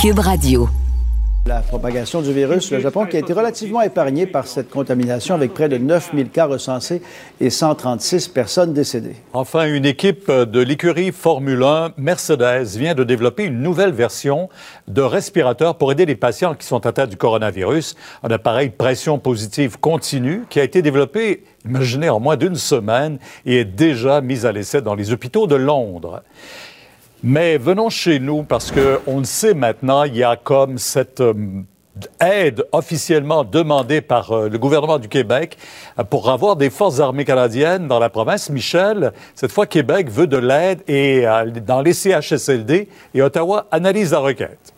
Cube Radio la propagation du virus, le Japon qui a été relativement épargné par cette contamination avec près de 9000 cas recensés et 136 personnes décédées. Enfin, une équipe de l'écurie Formule 1 Mercedes vient de développer une nouvelle version de respirateur pour aider les patients qui sont atteints du coronavirus. Un appareil pression positive continue qui a été développé, imaginez, en moins d'une semaine et est déjà mis à l'essai dans les hôpitaux de Londres. Mais venons chez nous parce qu'on le sait maintenant, il y a comme cette euh, aide officiellement demandée par euh, le gouvernement du Québec euh, pour avoir des forces armées canadiennes dans la province. Michel, cette fois, Québec veut de l'aide et dans les CHSLD et Ottawa analyse la requête.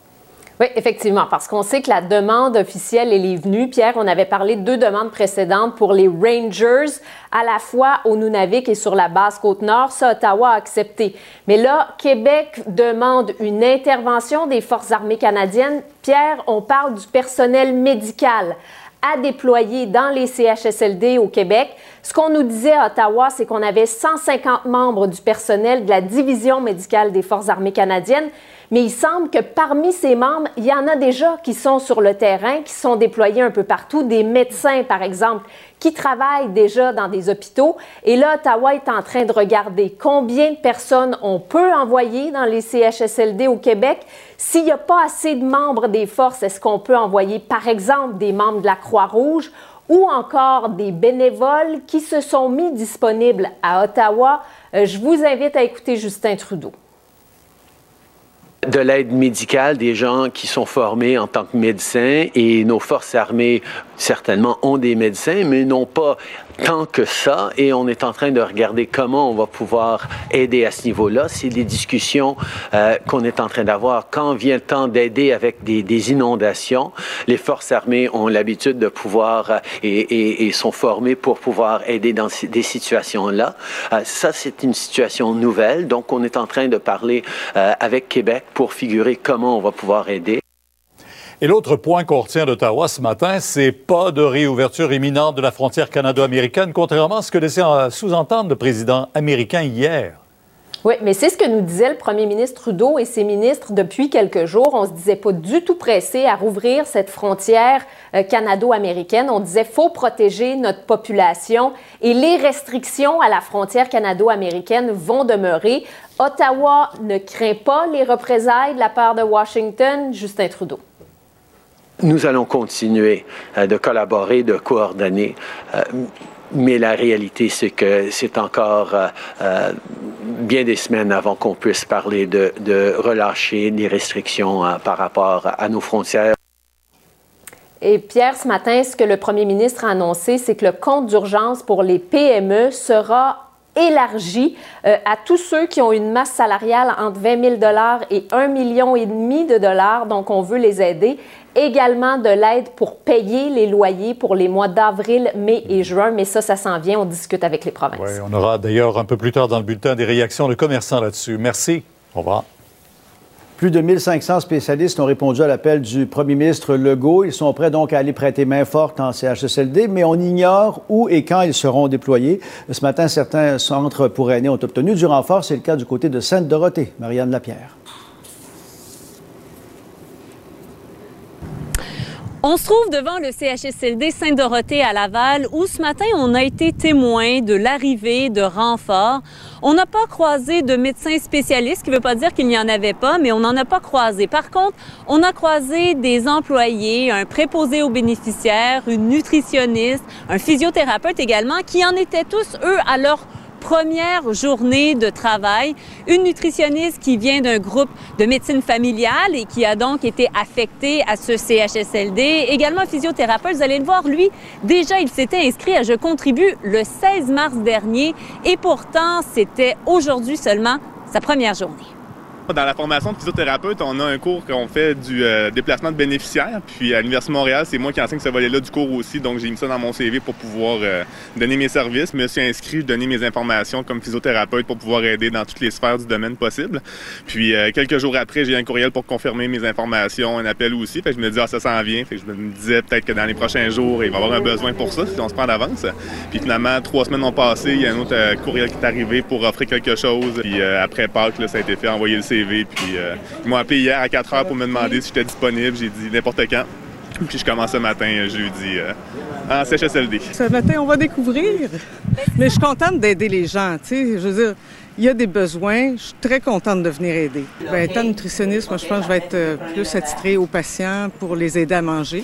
Oui, effectivement, parce qu'on sait que la demande officielle, elle est venue. Pierre, on avait parlé de deux demandes précédentes pour les Rangers, à la fois au Nunavik et sur la basse Côte-Nord. Ça, Ottawa a accepté. Mais là, Québec demande une intervention des Forces armées canadiennes. Pierre, on parle du personnel médical à déployer dans les CHSLD au Québec. Ce qu'on nous disait à Ottawa, c'est qu'on avait 150 membres du personnel de la division médicale des Forces armées canadiennes mais il semble que parmi ces membres, il y en a déjà qui sont sur le terrain, qui sont déployés un peu partout, des médecins, par exemple, qui travaillent déjà dans des hôpitaux. Et là, Ottawa est en train de regarder combien de personnes on peut envoyer dans les CHSLD au Québec. S'il n'y a pas assez de membres des forces, est-ce qu'on peut envoyer, par exemple, des membres de la Croix-Rouge ou encore des bénévoles qui se sont mis disponibles à Ottawa? Euh, je vous invite à écouter Justin Trudeau de l'aide médicale, des gens qui sont formés en tant que médecins et nos forces armées certainement ont des médecins, mais n'ont pas tant que ça et on est en train de regarder comment on va pouvoir aider à ce niveau-là. C'est des discussions euh, qu'on est en train d'avoir. Quand vient le temps d'aider avec des, des, inondations, les forces armées ont l'habitude de pouvoir euh, et, et, sont formées pour pouvoir aider dans des situations-là. Euh, ça, c'est une situation nouvelle. Donc, on est en train de parler euh, avec Québec pour figurer comment on va pouvoir aider. Et l'autre point qu'on retient d'Ottawa ce matin, c'est pas de réouverture imminente de la frontière canado-américaine, contrairement à ce que laissait sous-entendre le président américain hier. Oui, mais c'est ce que nous disait le premier ministre Trudeau et ses ministres depuis quelques jours. On se disait pas du tout pressé à rouvrir cette frontière euh, canado-américaine. On disait faut protéger notre population et les restrictions à la frontière canado-américaine vont demeurer. Ottawa ne craint pas les représailles de la part de Washington. Justin Trudeau nous allons continuer euh, de collaborer, de coordonner. Euh, mais la réalité, c'est que c'est encore euh, bien des semaines avant qu'on puisse parler de, relâcher des restrictions par rapport à nos frontières. Et Pierre, ce matin, ce que le premier ministre a annoncé, c'est que le compte d'urgence pour les PME sera élargi à tous ceux qui ont une masse salariale entre 20 000 et 1,5 million et demi de dollars. Donc, on veut les aider également de l'aide pour payer les loyers pour les mois d'avril, mai et juin, mais ça, ça s'en vient, on discute avec les provinces. Oui, on aura d'ailleurs un peu plus tard dans le bulletin des réactions de commerçants là-dessus. Merci. Au revoir. Plus de 1500 spécialistes ont répondu à l'appel du premier ministre Legault. Ils sont prêts donc à aller prêter main forte en CHSLD, mais on ignore où et quand ils seront déployés. Ce matin, certains centres pour aînés ont obtenu du renfort. C'est le cas du côté de Sainte-Dorothée. Marianne Lapierre. On se trouve devant le CHSLD Sainte-Dorothée à Laval où ce matin on a été témoin de l'arrivée de renforts. On n'a pas croisé de médecins spécialistes, ce qui ne veut pas dire qu'il n'y en avait pas, mais on n'en a pas croisé. Par contre, on a croisé des employés, un préposé aux bénéficiaires, une nutritionniste, un physiothérapeute également, qui en étaient tous, eux, à leur première journée de travail. Une nutritionniste qui vient d'un groupe de médecine familiale et qui a donc été affectée à ce CHSLD. Également un physiothérapeute, vous allez le voir, lui, déjà, il s'était inscrit à Je contribue le 16 mars dernier et pourtant, c'était aujourd'hui seulement sa première journée. Dans la formation de physiothérapeute, on a un cours qu'on fait du euh, déplacement de bénéficiaires. Puis à l'Université de Montréal, c'est moi qui enseigne ce volet-là du cours aussi. Donc j'ai mis ça dans mon CV pour pouvoir euh, donner mes services. Je me suis inscrit, donner mes informations comme physiothérapeute pour pouvoir aider dans toutes les sphères du domaine possible. Puis euh, quelques jours après, j'ai un courriel pour confirmer mes informations, un appel aussi. Fait que je me dis, ah, ça s'en vient. Fait que je me disais peut-être que dans les prochains jours, il va y avoir un besoin pour ça si on se prend d'avance. Puis finalement, trois semaines ont passé. Il y a un autre courriel qui est arrivé pour offrir quelque chose. Puis après Pâques, là, ça a été fait, envoyer le Puis euh, ils m'ont appelé hier à 4 heures pour me demander si j'étais disponible. J'ai dit n'importe quand. Puis je commence ce matin, jeudi, euh, en CHSLD. Ce matin, on va découvrir. Mais je suis contente d'aider les gens. Tu sais, je veux dire, il y a des besoins. Je suis très contente de venir aider. Ben, étant nutritionniste, moi, je pense que je vais être euh, plus attitrée aux patients pour les aider à manger.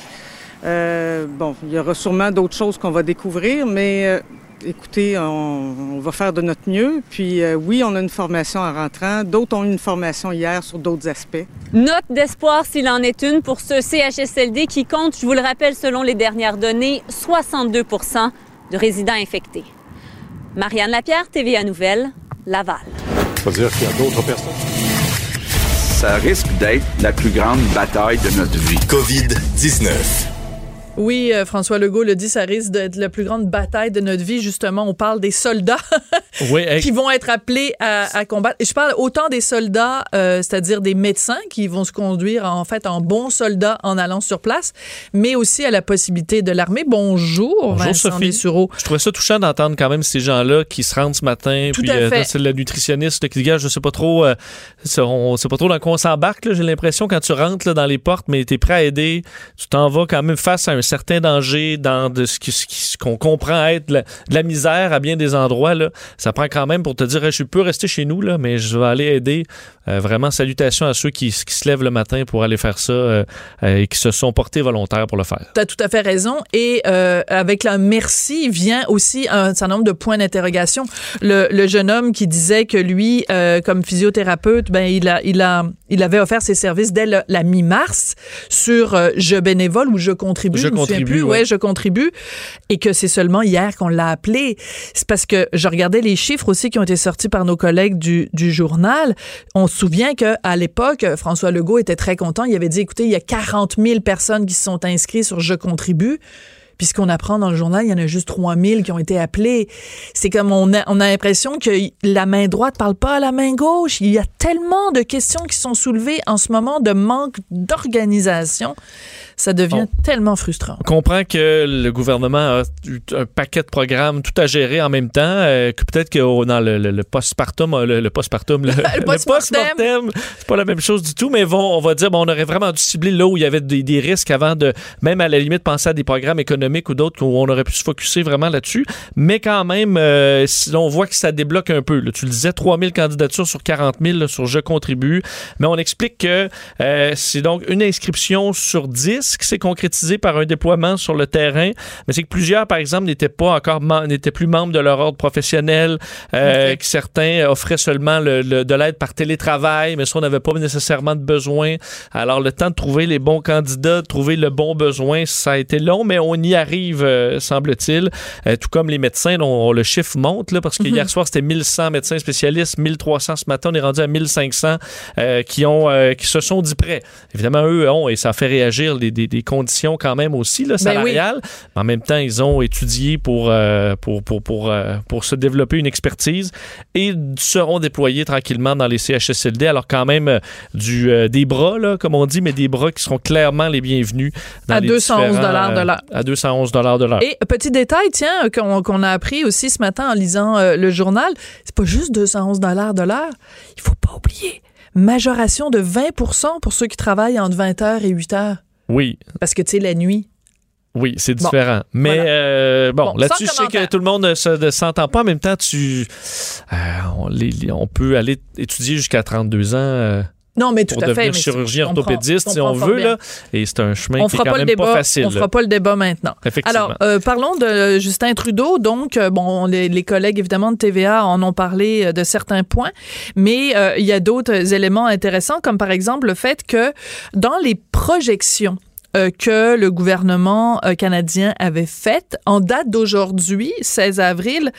bon, il y aura sûrement d'autres choses qu'on va découvrir, mais écoutez, on, va faire de notre mieux. Puis euh, oui, on a une formation en rentrant. D'autres ont eu une formation hier sur d'autres aspects. Note d'espoir s'il en est une pour ce CHSLD qui compte, je vous le rappelle, selon les dernières données, 62% de résidents infectés. Marianne Lapierre, TVA Nouvelle, Laval. Ça veut dire qu'il y a d'autres personnes? Ça risque d'être la plus grande bataille de notre vie. COVID-19. Oui, euh, François Legault le dit, ça risque d'être la plus grande bataille de notre vie. Justement, on parle des soldats qui vont être appelés à, combattre. Et je parle autant des soldats, euh, c'est-à-dire des médecins qui vont se conduire en fait en bons soldats en allant sur place, mais aussi à la possibilité de l'armée. Bonjour, Bonjour Vincent Sophie. Je trouvais ça touchant d'entendre quand même ces gens-là qui se rendent ce matin. Tout puis, à euh, fait. c'est le nutritionniste qui dit, je sais pas trop, euh, on sait pas trop dans quoi on s'embarque. J'ai l'impression quand tu rentres là, dans les portes, mais tu es prêt à aider, tu t'en vas quand même face à un certain danger dans de ce, ce qu'on comprend être de la, misère à bien des endroits. Là. Ça prend quand même pour te dire je peux rester chez nous, là, mais je vais aller aider. Euh, vraiment, salutations à ceux qui, qui, se lèvent le matin pour aller faire ça euh, euh, et qui se sont portés volontaires pour le faire. Tu as tout à fait raison. Et avec la merci vient aussi un certain nombre de points d'interrogation. Le, le, jeune homme qui disait que lui, comme physiothérapeute, ben, il, a, il, a, il avait offert ses services dès la mi-mars sur Je bénévole ou Je contribue. Je, contribue ouais. je contribue, et que c'est seulement hier qu'on l'a appelé. C'est parce que je regardais les chiffres aussi qui ont été sortis par nos collègues du, du journal. On se souvient qu'à l'époque, François Legault était très content. Il avait dit, écoutez, il y a 40 000 personnes qui se sont inscrites sur Je contribue. Puis ce qu'on apprend dans le journal, il y en a juste 3000 qui ont été appelés. C'est comme on a, on a l'impression que la main droite parle pas à la main gauche. Il y a tellement de questions qui sont soulevées en ce moment de manque d'organisation ça devient tellement frustrant. On comprend que le gouvernement a un paquet de programmes tout à gérer en même temps, euh, que peut-être que oh, dans le, le, postpartum, euh, le, le postpartum, le, le post-mortem, c'est pas la même chose du tout, mais vont, on va dire, bon, on aurait vraiment dû cibler là où il y avait des, risques avant de, même à la limite, penser à des programmes économiques ou d'autres où on aurait pu se focuser vraiment là-dessus. Mais quand même, euh, on voit que ça débloque un peu. Là. Tu le disais, 3000 candidatures sur 40 000 sur Je contribue. Mais on explique que euh, c'est donc une inscription sur 10 qui s'est concrétisé par un déploiement sur le terrain, mais c'est que plusieurs, par exemple, n'étaient pas encore n'étaient plus membres de leur ordre professionnel, euh, que certains offraient seulement le, de l'aide par télétravail, mais ça, on n'avait pas nécessairement de besoin. Alors, le temps de trouver les bons candidats, de trouver le bon besoin, ça a été long, mais on y arrive, euh, semble-t-il. Euh, tout comme les médecins, dont le chiffre monte, là, parce que hier mhm. soir, c'était 1100 médecins spécialistes, 1300 ce matin, on est rendu à 1500 qui, ont, qui se sont dit prêts. Évidemment, eux ont, et ça fait réagir les, des, des conditions quand même aussi là, ben salariales. Mais en même temps, ils ont étudié pour, euh, pour, pour, pour, euh, pour, se développer une expertise et seront déployés tranquillement dans les CHSLD. Alors quand même euh, du, des bras, là, comme on dit, mais des bras qui seront clairement les bienvenus. à 211 dollars de l'heure. À 211 dollars de l'heure. Et petit détail, tiens, qu'on a appris aussi ce matin en lisant le journal, c'est pas juste 211 dollars de l'heure. Il faut pas oublier majoration de 20% pour ceux qui travaillent entre 20h et 8h. Oui. Parce que, tu sais, la nuit. Oui, c'est différent. Mais euh, bon, là-dessus, je sais que tout le monde ne s'entend pas. En même temps, tu, euh, on, peut aller étudier jusqu'à 32 ans. Euh, non, mais tout pour à devenir fait. chirurgien orthopédiste, si on veut, là. Et c'est un chemin qui est quand même pas facile. On fera pas le débat maintenant. Effectivement. Alors, parlons de Justin Trudeau. Donc, bon, les, les, collègues, évidemment, de TVA en ont parlé de certains points, mais il y a d'autres éléments intéressants, comme par exemple le fait que dans les projections euh, que le gouvernement euh, canadien avait faite. En date d'aujourd'hui, 16 avril,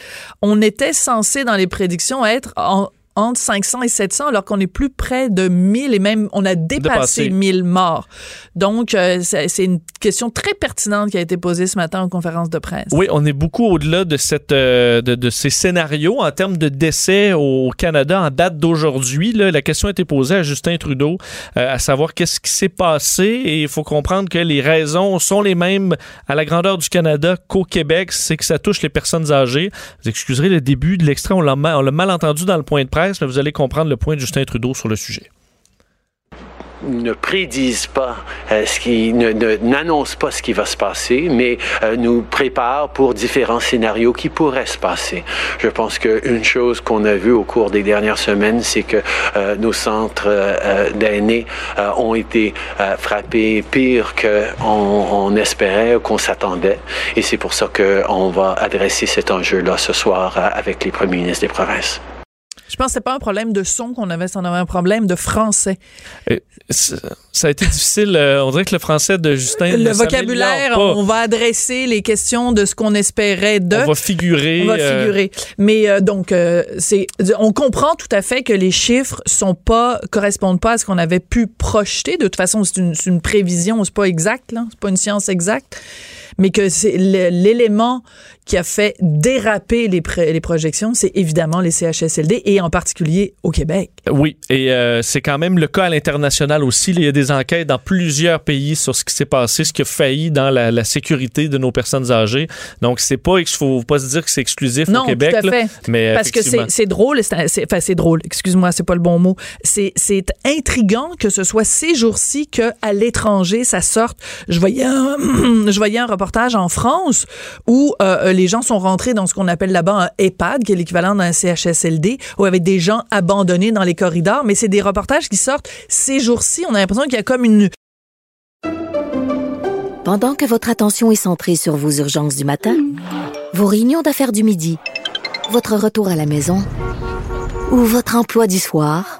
on était censé dans les prédictions être entre 500 et 700 alors qu'on est plus près de 1000 et même on a dépassé, Dépassé. 1000 morts. Donc, euh, c'est une question très pertinente qui a été posée ce matin en conférence de presse. Oui, on est beaucoup au-delà de, cette, euh, de, de ces scénarios en termes de décès au Canada en date d'aujourd'hui. La question a été posée à Justin Trudeau, euh, à savoir qu'est-ce qui s'est passé. Et il faut comprendre que les raisons sont les mêmes à la grandeur du Canada qu'au Québec. C'est que ça touche les personnes âgées. Vous excuserez le début de l'extrait, on l'a mal entendu dans le point de presse, mais vous allez comprendre le point de Justin Trudeau sur le sujet. ne prédisent pas euh, ce qui ne, n'annoncent pas ce qui va se passer, mais euh, nous préparent pour différents scénarios qui pourraient se passer. Je pense qu'une chose qu'on a vue au cours des dernières semaines, c'est que euh, nos centres d'aînés ont été frappés pire qu'on on espérait ou qu'on s'attendait, et c'est pour ça qu'on va adresser cet enjeu-là ce soir avec les premiers ministres des provinces. Je pense que c'est pas un problème de son qu'on avait, c'est un problème de français. Ça a été difficile. euh, on dirait que le français de Justin. Le ne vocabulaire, pas. on va adresser les questions de ce qu'on espérait de. On va figurer. On va euh, figurer. Mais euh, donc, c'est, on comprend tout à fait que les chiffres sont pas correspondent pas à ce qu'on avait pu projeter. De toute façon, c'est une, c'est une prévision, c'est pas exact, là, c'est pas une science exacte, mais que c'est l'élément qui a fait déraper les, les projections, c'est évidemment les CHSLD et en particulier au Québec. Oui, et euh, c'est quand même le cas à l'international aussi. là. Il y a des enquêtes dans plusieurs pays sur ce qui s'est passé, ce qui a failli dans la, la sécurité de nos personnes âgées. Donc, c'est pas, il faut pas se dire que c'est exclusif Non, au Québec. tout à là, fait. mais Parce que c'est drôle, c'est enfin c'est drôle, excuse-moi, c'est pas le bon mot. C'est intriguant que ce soit ces jours-ci que à l'étranger ça sorte. Je voyais un, je voyais un reportage en France où euh, les gens sont rentrés dans ce qu'on appelle là-bas un EHPAD, qui est l'équivalent d'un CHSLD, où avec des gens abandonnés dans les corridors. Mais c'est des reportages qui sortent ces jours-ci. On a l'impression qu'il y a comme une Pendant que votre attention est centrée sur vos urgences du matin, vos réunions d'affaires du midi, votre retour à la maison ou votre emploi du soir,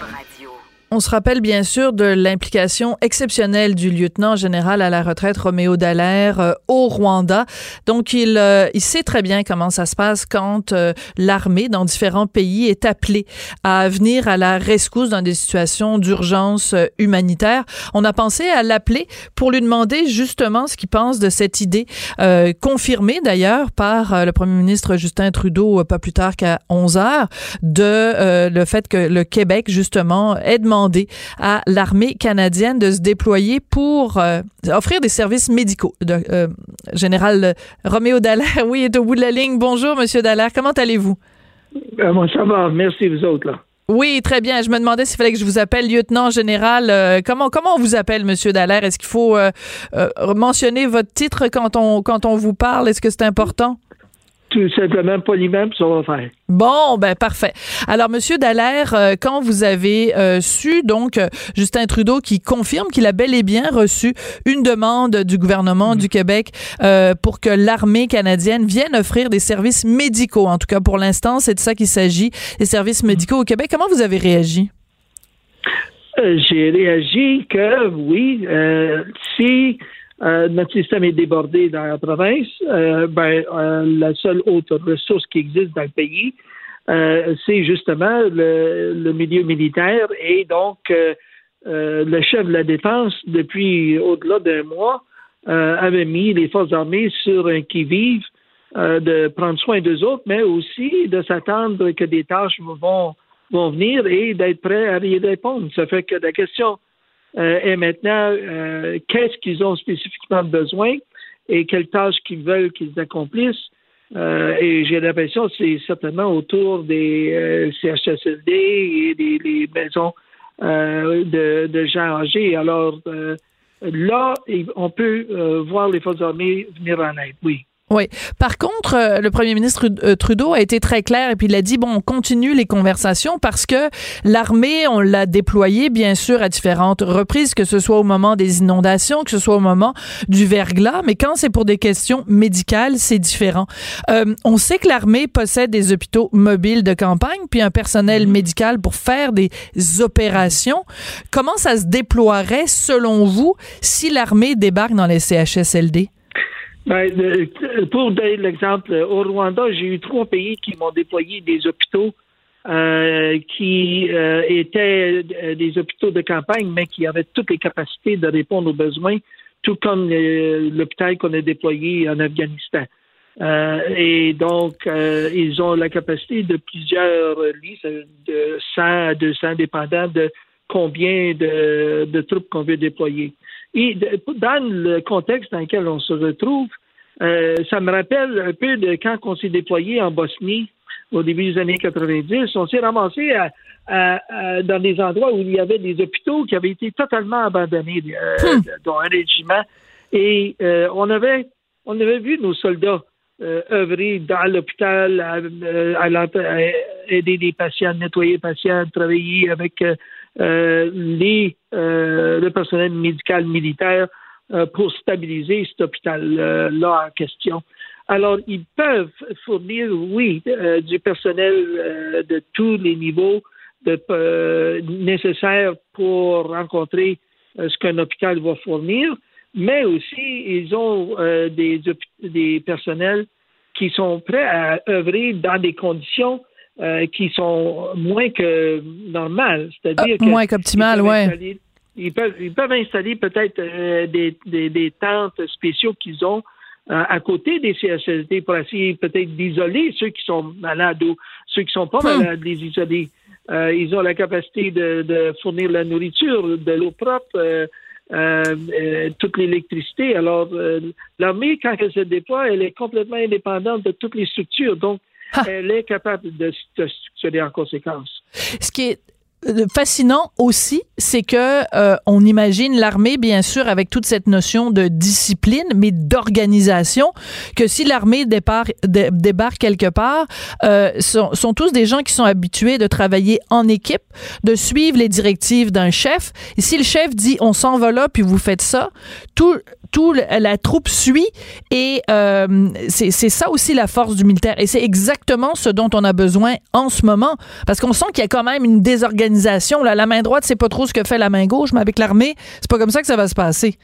On se rappelle bien sûr de l'implication exceptionnelle du lieutenant général à la retraite Roméo Dallaire euh, au Rwanda. Donc il, euh, il sait très bien comment ça se passe quand euh, l'armée dans différents pays est appelée à venir à la rescousse dans des situations d'urgence humanitaire. On a pensé à l'appeler pour lui demander justement ce qu'il pense de cette idée confirmée d'ailleurs par le premier ministre Justin Trudeau pas plus tard qu'à 11 heures de le fait que le Québec justement ait demandé à l'armée canadienne de se déployer pour euh, offrir des services médicaux. De, euh, Général Roméo Dallaire, oui, est au bout de la ligne. Bonjour, Monsieur Dallaire, comment allez-vous? Euh, moi, ça va. Merci, vous autres, là. Oui, très bien. Je me demandais s'il fallait que je vous appelle lieutenant général. Euh, comment comment on vous appelle, Monsieur Dallaire? Est-ce qu'il faut euh, euh, mentionner votre titre quand on quand on vous parle? Est-ce que c'est important? Tout simplement, poliment, puis ça va faire. Bon, ben parfait. Alors, Monsieur Dallaire, euh, quand vous avez euh, su donc euh, Justin Trudeau qui confirme qu'il a bel et bien reçu une demande du gouvernement du Québec euh, pour que l'armée canadienne vienne offrir des services médicaux, en tout cas pour l'instant, c'est de ça qu'il s'agit, des services médicaux au Québec. Comment vous avez réagi? J'ai réagi que, oui, si euh, notre système est débordé dans la province, euh, ben, euh, la seule autre ressource qui existe dans le pays, c'est justement le, milieu militaire et donc le chef de la défense, depuis au-delà d'un mois, avait mis les forces armées sur un qui-vive de prendre soin d'eux autres, mais aussi de s'attendre que des tâches vont, vont venir et d'être prêts à y répondre. Ça fait que la question euh, est maintenant euh, qu'est-ce qu'ils ont spécifiquement besoin et quelles tâches qu'ils veulent qu'ils accomplissent? Euh, et j'ai l'impression que c'est certainement autour des CHSLD et des, maisons de, de gens âgés. Alors là, on peut voir les forces armées venir en aide, oui. Oui. Par contre, euh, le premier ministre euh, Trudeau a été très clair et puis il a dit bon, on continue les conversations parce que l'armée, on l'a déployée bien sûr à différentes reprises, que ce soit au moment des inondations, que ce soit au moment du verglas, mais quand c'est pour des questions médicales, c'est différent. Euh, on sait que l'armée possède des hôpitaux mobiles de campagne puis un personnel Mhm. médical pour faire des opérations. Comment ça se déploierait selon vous si l'armée débarque dans les CHSLD? Ben, pour donner l'exemple, au Rwanda, j'ai eu trois pays qui m'ont déployé des hôpitaux euh, qui euh, étaient euh, des hôpitaux de campagne, mais qui avaient toutes les capacités de répondre aux besoins, tout comme l'hôpital qu'on a déployé en Afghanistan. Et donc, ils ont la capacité de plusieurs lits, de 100 à 200, dépendant de combien de troupes qu'on veut déployer. Et dans le contexte dans lequel on se retrouve, euh, ça me rappelle un peu de quand on s'est déployé en Bosnie au début des années 90. On s'est ramassé à- à- à- dans des endroits où il y avait des hôpitaux qui avaient été totalement abandonnés, euh, dont un régiment. Et euh, on avait on avait vu nos soldats euh, œuvrer dans l'hôpital, à, aider les patients, nettoyer les patients, travailler avec les, euh, le personnel médical militaire euh, pour stabiliser cet hôpital-là en question. Alors, ils peuvent fournir, oui, euh, du personnel euh, de tous les niveaux de, euh, nécessaires pour rencontrer euh, ce qu'un hôpital va fournir, mais aussi ils ont euh, des, des personnels qui sont prêts à œuvrer dans des conditions euh, qui sont moins que normales. C'est-à-dire Ah, moins qu'optimales, ils peuvent ouais. installer- Ils peuvent, ils peuvent installer peut-être euh, des, des, des tentes spéciaux qu'ils ont euh, à côté des CHSLD pour essayer peut-être d'isoler ceux qui sont malades ou ceux qui sont pas malades, les isoler. Ils ont la capacité de, de fournir la nourriture, de l'eau propre, euh, euh, euh, toute l'électricité. Alors, euh, l'armée, quand elle se déploie, elle est complètement indépendante de toutes les structures. Donc, elle est capable de se structurer en conséquence. Ce qui est euh, fascinant aussi, c'est que euh, on imagine l'armée, bien sûr, avec toute cette notion de discipline, mais d'organisation, que si l'armée départ- dé- débarque quelque part, euh, sont, sont tous des gens qui sont habitués de travailler en équipe, de suivre les directives d'un chef. Et si le chef dit on s'en va là, puis vous faites ça, tout tout la troupe suit et euh, c'est c'est ça aussi la force du militaire. Et c'est exactement ce dont on a besoin en ce moment. Parce qu'on sent qu'il y a quand même une désorganisation là. La main droite sait pas trop ce que fait la main gauche mais avec l'armée c'est pas comme ça que ça va se passer.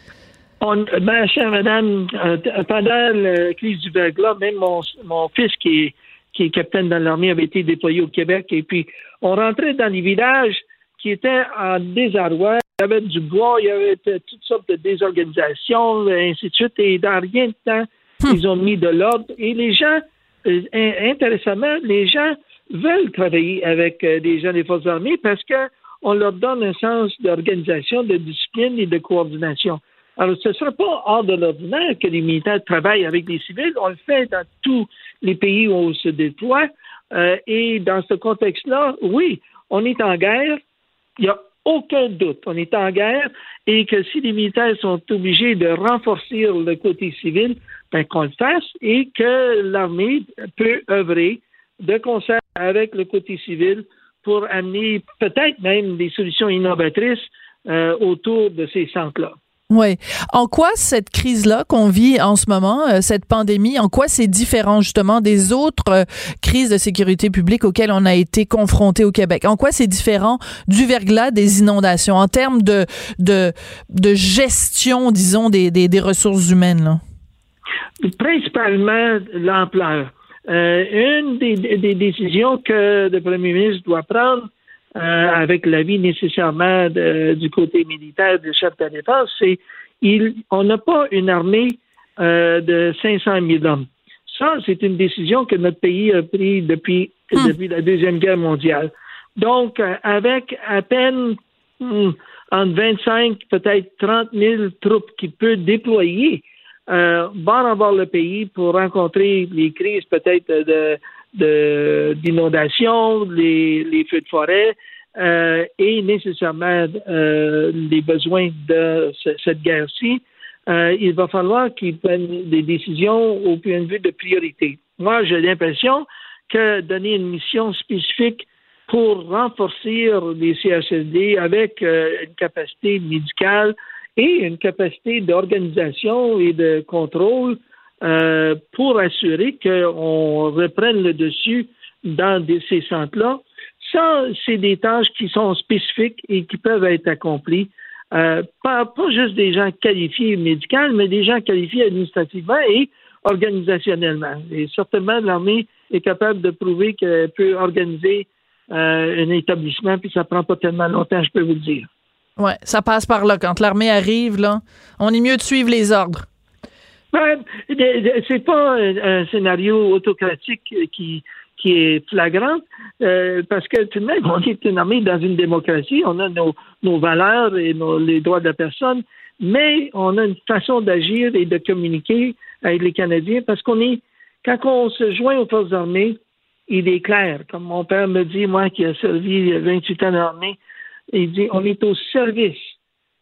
On, ma chère madame, euh, pendant la crise du verglas, même mon, mon fils qui est, qui est capitaine dans l'armée avait été déployé au Québec. Et puis on rentrait dans les villages qui étaient en désarroi. Il y avait du bois, il y avait toutes sortes de désorganisations, et ainsi de suite. Et dans rien de temps, ils ont mis de l'ordre. Et les gens, euh, in- intéressamment, les gens veulent travailler avec euh, des gens des forces armées parce que on leur donne un sens d'organisation, de discipline et de coordination. Alors, ce ne sera pas hors de l'ordinaire que les militaires travaillent avec des civils. On le fait dans tous les pays où on se déploie. Euh, et dans ce contexte-là, oui, on est en guerre. Il n'y a aucun doute. On est en guerre et que si les militaires sont obligés de renforcer le côté civil, ben, qu'on le fasse et que l'armée peut œuvrer de concert avec le côté civil pour amener peut-être même des solutions innovatrices euh, autour de ces centres-là. Oui. En quoi cette crise-là qu'on vit en ce moment, euh, cette pandémie, en quoi c'est différent justement des autres euh, crises de sécurité publique auxquelles on a été confronté au Québec? En quoi c'est différent du verglas des inondations? En termes de, de, de gestion, disons, des, des, des ressources humaines? Là? Principalement l'ampleur. Euh, une des, des décisions que le premier ministre doit prendre euh, avec l'avis nécessairement de- du côté militaire du chef de la défense, c'est il, on n'a pas une armée euh, de 500 000 hommes. Ça, c'est une décision que notre pays a prise depuis, depuis la Deuxième Guerre mondiale. Donc, euh, avec à peine hmm, entre 25, peut-être 30 000 troupes qui peut déployer euh, bord en bord le pays pour rencontrer les crises peut-être de de- d'inondation, les, feux de forêt euh, et nécessairement euh, les besoins de ce- cette guerre-ci. euh, il va falloir qu'ils prennent des décisions au point de vue de priorité. Moi, j'ai l'impression que donner une mission spécifique pour renforcer les CHSD avec une capacité médicale et une capacité d'organisation et de contrôle euh, pour assurer qu'on reprenne le dessus dans ces centres-là. Ça, c'est des tâches qui sont spécifiques et qui peuvent être accomplies. Euh, pas, juste des gens qualifiés médicaux, mais des gens qualifiés administrativement et organisationnellement. Et certainement, l'armée est capable de prouver qu'elle peut organiser euh, un établissement, puis ça prend pas tellement longtemps, je peux vous le dire. Oui, ça passe par là. Quand l'armée arrive, là, on est mieux de suivre les ordres. Ben, c'est pas un, scénario autocratique qui, qui est flagrant, euh, parce que tout de même, on est une armée dans une démocratie, on a nos, nos valeurs et nos, les droits de la personne, mais on a une façon d'agir et de communiquer avec les Canadiens parce qu'on est, quand on se joint aux forces armées, il est clair, comme mon père me dit, moi qui a servi 28 ans dans l'armée, il dit, on est au service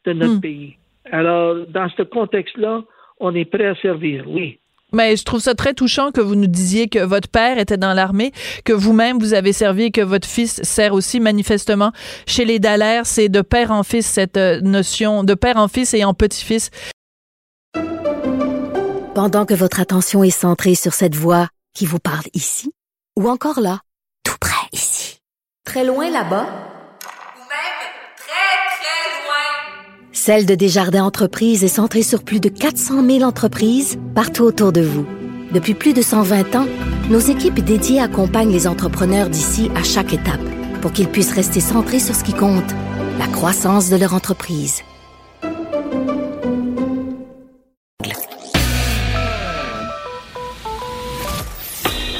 de notre hmm. pays. Alors, dans ce contexte-là, on est prêt à servir, oui. Mais je trouve ça très touchant que vous nous disiez que votre père était dans l'armée, que vous-même vous avez servi et que votre fils sert aussi manifestement chez les Dallaire. C'est de père en fils cette euh, notion, de père en fils et en petit-fils. Pendant que votre attention est centrée sur cette voix qui vous parle ici, ou encore là, tout près ici, très loin là-bas, Celle de Desjardins Entreprises est centrée sur plus de 400 000 entreprises partout autour de vous. Depuis plus de 120 ans, nos équipes dédiées accompagnent les entrepreneurs d'ici à chaque étape pour qu'ils puissent rester centrés sur ce qui compte, la croissance de leur entreprise.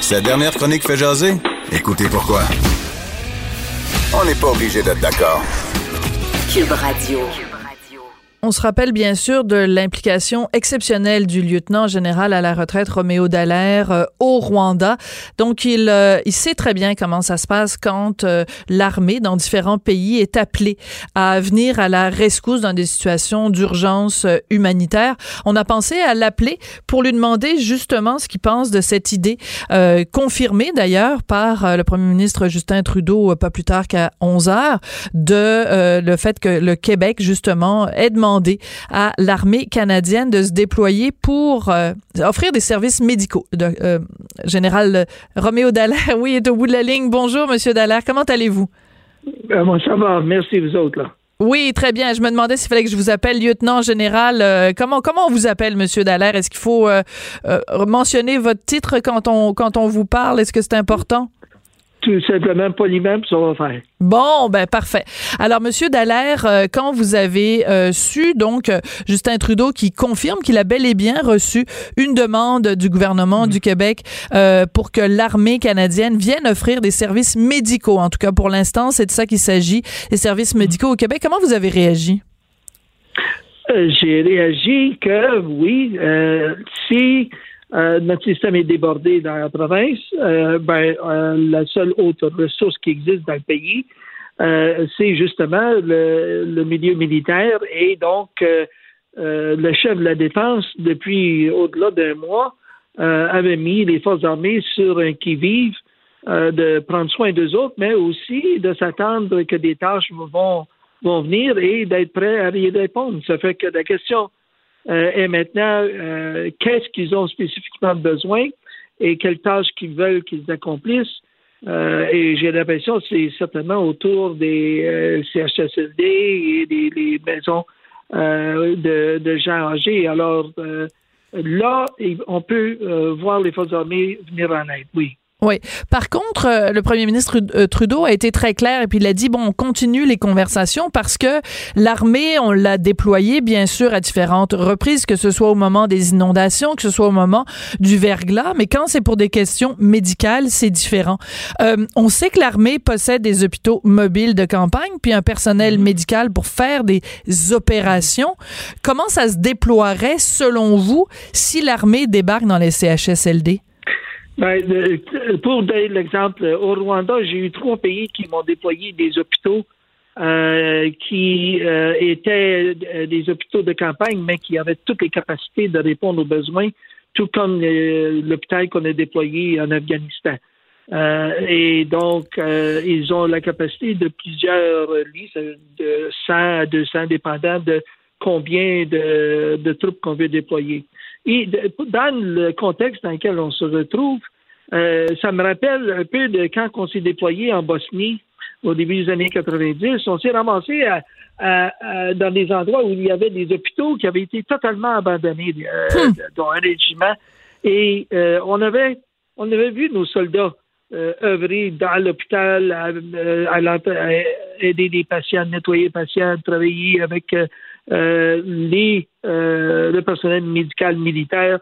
Sa dernière chronique fait jaser? Écoutez pourquoi. On n'est pas obligé d'être d'accord. Cube Radio. On se rappelle bien sûr de l'implication exceptionnelle du lieutenant général à la retraite Roméo Dallaire euh, au Rwanda. Donc il, euh, il sait très bien comment ça se passe quand euh, l'armée dans différents pays est appelée à venir à la rescousse dans des situations d'urgence humanitaire. On a pensé à l'appeler pour lui demander justement ce qu'il pense de cette idée confirmée d'ailleurs par le premier ministre Justin Trudeau pas plus tard qu'à 11 heures de le fait que le Québec justement ait à l'armée canadienne de se déployer pour euh, offrir des services médicaux. De, euh, Général Roméo Dallaire, oui, est au bout de la ligne. Bonjour, Monsieur Dallaire. Comment allez-vous? Ben, moi, ça va. Merci, vous autres, là. Oui, très bien. Je me demandais s'il fallait que je vous appelle lieutenant général. Euh, comment comment on vous appelle, Monsieur Dallaire? Est-ce qu'il faut mentionner votre titre quand on quand on vous parle? Est-ce que c'est important? Tout simplement poliment, ça va faire. Bon, ben parfait. Alors, Monsieur Dallaire, euh, quand vous avez euh, su, donc, euh, Justin Trudeau qui confirme qu'il a bel et bien reçu une demande du gouvernement du Québec pour que l'armée canadienne vienne offrir des services médicaux, en tout cas pour l'instant, c'est de ça qu'il s'agit, des services médicaux au Québec. Comment vous avez réagi? J'ai réagi que, oui, si euh, notre système est débordé dans la province. Euh, ben, euh, la seule autre ressource qui existe dans le pays, c'est justement le, milieu militaire et donc le chef de la défense, depuis au-delà d'un mois, avait mis les forces armées sur un qui-vive de prendre soin d'eux autres, mais aussi de s'attendre que des tâches vont, vont venir et d'être prêt à y répondre. Ça fait que la question et maintenant euh, qu'est-ce qu'ils ont spécifiquement besoin et quelles tâches qu'ils veulent qu'ils accomplissent? Euh, et j'ai l'impression que c'est certainement autour des CHSLD et des, maisons de, de, gens âgés. Alors là, on peut voir les forces armées venir en aide, oui. Oui. Par contre, euh, le premier ministre euh, Trudeau a été très clair et puis il a dit bon, on continue les conversations parce que l'armée, on l'a déployée bien sûr à différentes reprises, que ce soit au moment des inondations, que ce soit au moment du verglas, mais quand c'est pour des questions médicales, c'est différent. Euh, on sait que l'armée possède des hôpitaux mobiles de campagne puis un personnel mm-hmm. médical pour faire des opérations. Comment ça se déploierait selon vous si l'armée débarque dans les CHSLD? Ben, pour donner l'exemple, au Rwanda, j'ai eu trois pays qui m'ont déployé des hôpitaux euh, qui euh, étaient euh, des hôpitaux de campagne, mais qui avaient toutes les capacités de répondre aux besoins, tout comme l'hôpital qu'on a déployé en Afghanistan. et donc, ils ont la capacité de plusieurs lits, de 100 à 200, dépendant de combien de, de troupes qu'on veut déployer. Et dans le contexte dans lequel on se retrouve, ça me rappelle un peu de quand on s'est déployé en Bosnie au début des années 90, on s'est ramassé dans des endroits où il y avait des hôpitaux qui avaient été totalement abandonnés, euh, hmm. dans un régiment. Et euh, on avait on avait vu nos soldats euh, œuvrer dans l'hôpital, à, aider les patients, nettoyer les patients, travailler avec les le personnel médical militaire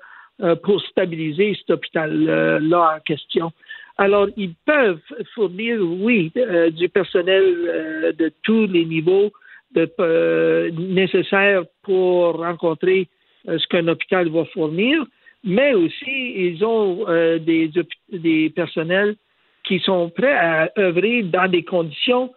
pour stabiliser cet hôpital-là en question. Alors, ils peuvent fournir, oui, euh, du personnel euh, de tous les niveaux de, euh, nécessaires pour rencontrer ce qu'un hôpital va fournir, mais aussi ils ont des, des personnels qui sont prêts à œuvrer dans des conditions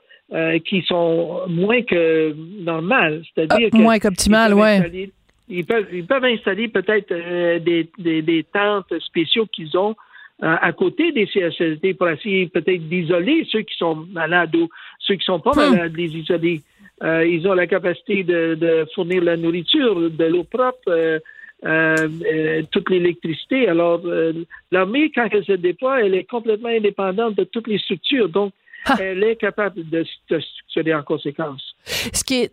qui sont moins que normales. C'est-à-dire ah, moins qu'optimales, oui. Ils peuvent, ils peuvent installer peut-être des, des, des tentes spéciaux qu'ils ont euh, à côté des CHSLD pour essayer peut-être d'isoler ceux qui sont malades ou ceux qui sont pas hmm. malades, les isoler. Euh, ils ont la capacité de, de, fournir la nourriture, de l'eau propre, euh, euh toute l'électricité. Alors, l'armée, quand elle se déploie, elle est complètement indépendante de toutes les structures. Donc, elle est capable de se structurer en conséquence. Ce qui est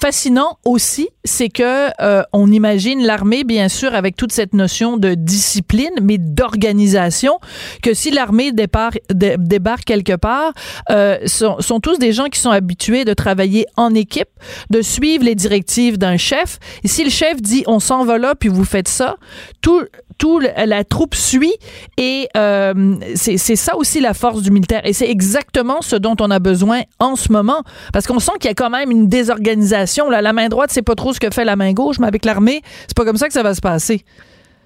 fascinant aussi, c'est que euh, on imagine l'armée, bien sûr, avec toute cette notion de discipline, mais d'organisation, que si l'armée débarque quelque part, euh, sont, sont, tous des gens qui sont habitués de travailler en équipe, de suivre les directives d'un chef. Et si le chef dit on s'en va là, puis vous faites ça, tout tout la troupe suit et euh, c'est ça aussi la force du militaire. Et c'est exactement ce dont on a besoin en ce moment. Parce qu'on sent qu'il y a quand même une désorganisation. La main droite c'est pas trop ce que fait la main gauche mais avec l'armée c'est pas comme ça que ça va se passer.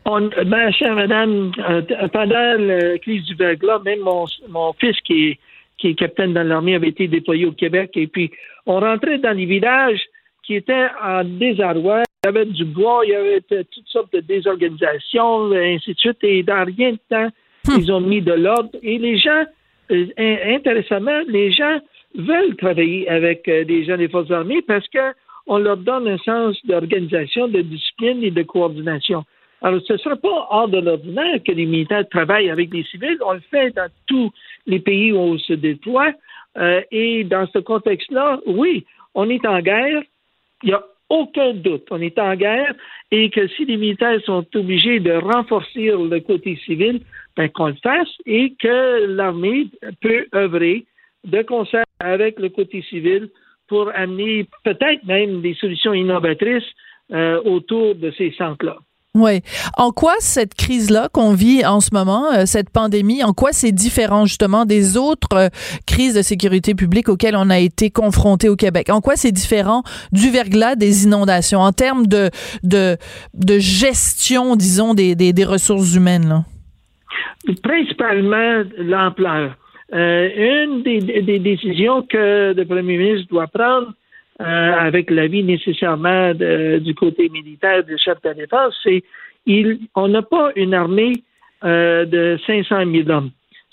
ma chère madame, euh, pendant la crise du verglas, même mon, mon fils qui qui est capitaine dans l'armée avait été déployé au Québec. Et puis on rentrait dans les villages qui étaient en désarroi il y avait du bois, il y avait toutes sortes de désorganisations, ainsi de suite, et dans rien de temps, hmm. ils ont mis de l'ordre. Et les gens, euh, intéressamment, les gens veulent travailler avec euh, des gens des forces armées parce qu'on leur donne un sens d'organisation, de discipline et de coordination. Alors, ce ne sera pas hors de l'ordinaire que les militaires travaillent avec les civils. On le fait dans tous les pays où on se déploie. Euh, et dans ce contexte-là, oui, on est en guerre. Il y a aucun doute. On est en guerre et que si les militaires sont obligés de renforcer le côté civil, ben, qu'on le fasse et que l'armée peut œuvrer de concert avec le côté civil pour amener peut-être même des solutions innovatrices euh, autour de ces centres-là. Oui. En quoi cette crise-là qu'on vit en ce moment, euh, cette pandémie, en quoi c'est différent justement des autres euh, crises de sécurité publique auxquelles on a été confronté au Québec? En quoi c'est différent du verglas des inondations en termes de, de, de gestion, disons, des, des, des ressources humaines? Là? Principalement l'ampleur. Euh, une des, des, décisions que le premier ministre doit prendre, avec l'avis nécessairement du côté militaire du chef de la défense, c'est il, on n'a pas une armée euh, de 500 000 hommes.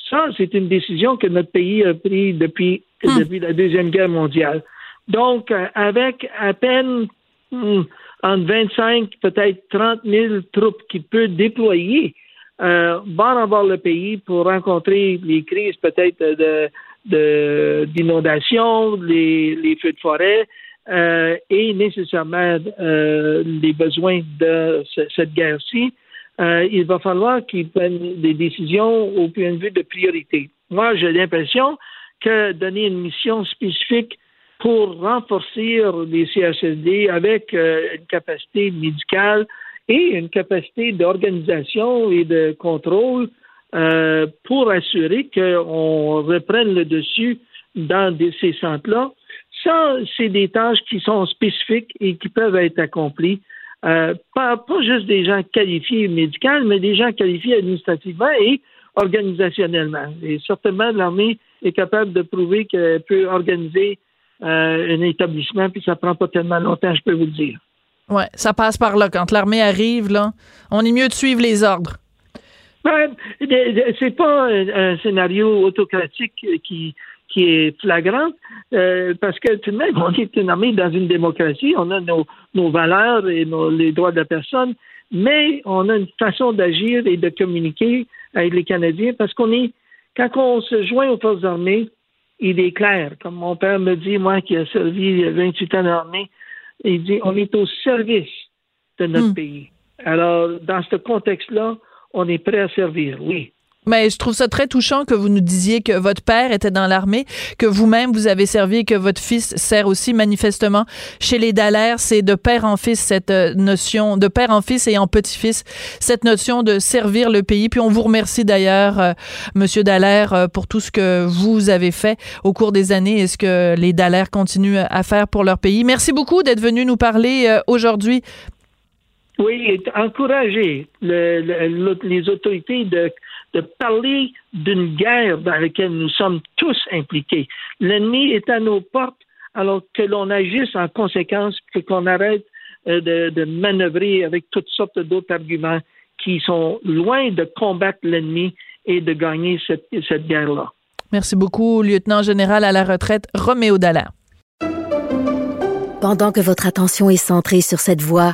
Ça, c'est une décision que notre pays a prise depuis, hmm. depuis la Deuxième Guerre mondiale. Donc, euh, avec à peine hmm, entre 25, peut-être 30 000 troupes qu'il peut déployer, euh, va avoir le pays pour rencontrer les crises peut-être de, d'inondations, les, les, feux de forêt euh, et nécessairement euh, les besoins de cette guerre-ci, euh, il va falloir qu'ils prennent des décisions au point de vue de priorité. Moi, j'ai l'impression que donner une mission spécifique pour renforcer les CHSD avec une capacité médicale et une capacité d'organisation et de contrôle euh, pour assurer qu'on reprenne le dessus dans ces centres-là. Ça, c'est des tâches qui sont spécifiques et qui peuvent être accomplies. Euh, pas, juste des gens qualifiés médicalement, mais des gens qualifiés administrativement et organisationnellement. Et certainement, l'armée est capable de prouver qu'elle peut organiser euh, un établissement, puis ça prend pas tellement longtemps, je peux vous le dire. Ouais, ça passe par là. Quand l'armée arrive, là, on est mieux de suivre les ordres. Ben, c'est pas un, scénario autocratique qui, qui est flagrant, euh, parce que tout de même, on est une armée dans une démocratie, on a nos, nos valeurs et nos, les droits de la personne, mais on a une façon d'agir et de communiquer avec les Canadiens parce qu'on est, quand on se joint aux forces armées, il est clair, comme mon père me dit, moi qui a servi 28 ans dans l'armée, il dit, on est au service de notre hmm. pays. Alors, dans ce contexte-là, on est prêt à servir, oui. Mais je trouve ça très touchant que vous nous disiez que votre père était dans l'armée, que vous-même vous avez servi et que votre fils sert aussi manifestement chez les Dallaire. C'est de père en fils cette euh, notion, de père en fils et en petit-fils, cette notion de servir le pays. Puis on vous remercie d'ailleurs, euh, Monsieur Dallaire, euh, pour tout ce que vous avez fait au cours des années et ce que les Dallaire continuent à faire pour leur pays. Merci beaucoup d'être venu nous parler aujourd'hui. Oui, encourager les autorités de de parler d'une guerre dans laquelle nous sommes tous impliqués. L'ennemi est à nos portes, alors que l'on agisse en conséquence, que qu'on arrête euh, de, de manœuvrer avec toutes sortes d'autres arguments qui sont loin de combattre l'ennemi et de gagner cette, cette guerre-là. Merci beaucoup, lieutenant général à la retraite Roméo Dallaire. Pendant que votre attention est centrée sur cette voix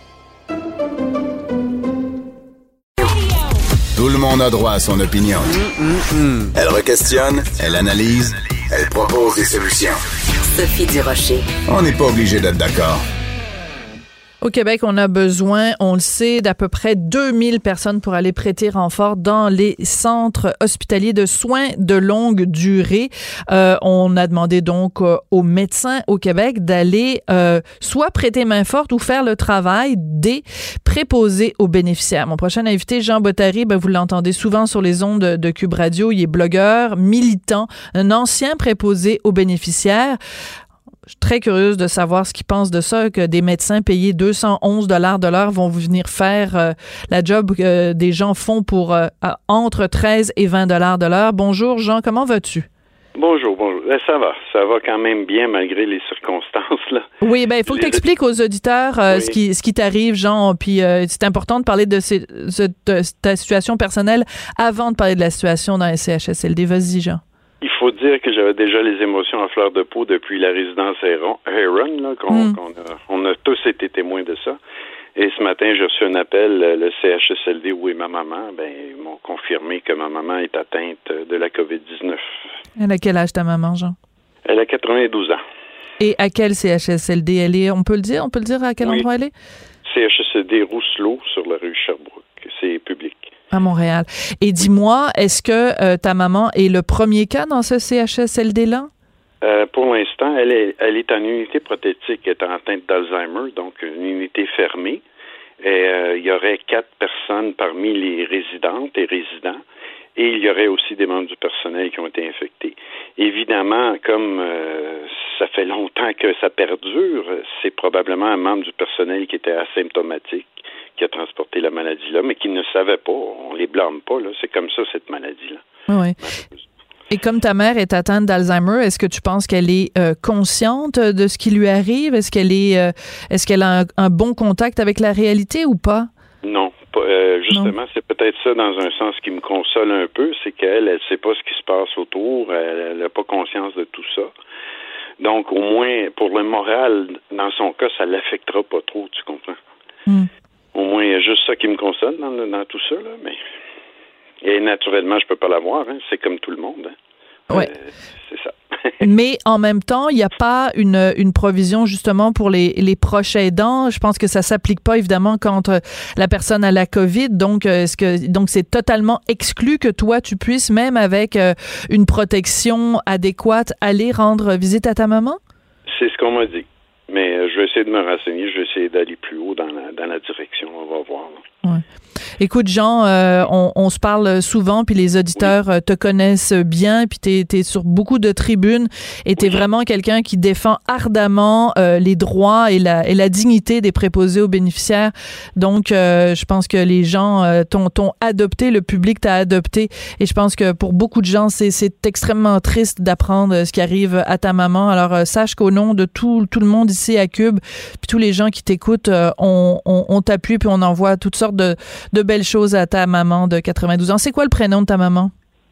Tout le monde a droit à son opinion. Elle requestionne, elle analyse, elle propose des solutions. Sophie Durocher. On n'est pas obligé d'être d'accord. Au Québec, on a besoin, on le sait, d'à peu près 2000 personnes pour aller prêter renfort dans les centres hospitaliers de soins de longue durée. Euh, on a demandé donc euh, aux médecins au Québec d'aller euh, soit prêter main forte ou faire le travail des préposés aux bénéficiaires. Mon prochain invité, Jean Bottary, ben, vous l'entendez souvent sur les ondes de, de Cube Radio. Il est blogueur, militant, un ancien préposé aux bénéficiaires. Je suis très curieuse de savoir ce qu'ils pensent de ça, que des médecins payés 211 dollars de l'heure vont venir faire euh, la job que des gens font pour euh, entre 13 et 20 dollars de l'heure. Bonjour Jean, comment vas-tu? Bonjour, bonjour. Eh, ça va, ça va quand même bien malgré les circonstances là. Oui, ben il faut que tu expliques aux auditeurs euh, ce qui ce qui t'arrive, Jean. Puis c'est important de parler de, ta situation personnelle avant de parler de la situation dans les CHSLD. Vas-y, Jean. Il faut dire que j'avais déjà les émotions à fleur de peau depuis la résidence Heron, là, qu'on, hmm. a, on a tous été témoins de ça. Et ce matin, j'ai reçu un appel, le CHSLD, où est ma maman? Ben, ils m'ont confirmé que ma maman est atteinte de la COVID-19. Elle a quel âge ta maman, Jean? Elle a 92 ans. Et à quel CHSLD elle est? On peut le dire? On peut le dire à quel endroit elle est? CHSLD Rousselot sur la rue Sherbrooke. C'est public à Montréal. Et dis-moi, est-ce que euh, ta maman est le premier cas dans ce CHSLD-là? Euh, pour l'instant, elle est, elle est en unité prothétique, elle est atteinte d'Alzheimer, donc une unité fermée. Et euh, il y aurait quatre personnes parmi les résidentes et résidents. Et il y aurait aussi des membres du personnel qui ont été infectés. Évidemment, comme ça fait longtemps que ça perdure, c'est probablement un membre du personnel qui était asymptomatique qui a transporté la maladie-là, mais qui ne savait pas. On les blâme pas. C'est comme ça, cette maladie-là. Oui. Et comme ta mère est atteinte d'Alzheimer, est-ce que tu penses qu'elle est euh, consciente de ce qui lui arrive? Est-ce qu'elle est, euh, est-ce qu'elle a un, bon contact avec la réalité ou pas? Non. Euh, justement, c'est peut-être ça dans un sens qui me console un peu, c'est qu'elle, elle sait pas ce qui se passe autour, elle n'a pas conscience de tout ça. Donc, au moins, pour le moral, dans son cas, ça l'affectera pas trop, tu comprends? Hmm. Au moins, il y a juste ça qui me console dans, dans tout ça, là, mais. Et naturellement, je peux pas l'avoir, hein. c'est comme tout le monde. Hein. Ouais. Euh, c'est ça. Mais en même temps, il n'y a pas une, une provision justement pour les, les proches aidants. Je pense que ça s'applique pas évidemment quand euh, la personne a la COVID. Donc, euh, est-ce que donc c'est totalement exclu que toi tu puisses même avec une protection adéquate aller rendre visite à ta maman? C'est ce qu'on m'a dit. Mais euh, je vais essayer de me renseigner, je vais essayer d'aller plus haut dans la, dans la direction. On va voir. Écoute, Jean, euh, on, on, se parle souvent, puis les auditeurs euh, te connaissent bien, puis tu es, sur beaucoup de tribunes, et tu es vraiment quelqu'un qui défend ardemment euh, les droits et la, et la dignité des préposés aux bénéficiaires. Donc, je pense que les gens t'ont adopté, le public t'a adopté, et je pense que pour beaucoup de gens, c'est extrêmement triste d'apprendre ce qui arrive à ta maman. Alors, sache qu'au nom de tout, tout le monde ici à Cube, puis tous les gens qui t'écoutent, on, on, on t'appuie, puis on envoie toutes sortes de, de belles choses à ta maman de 92 ans. C'est quoi le prénom de ta maman?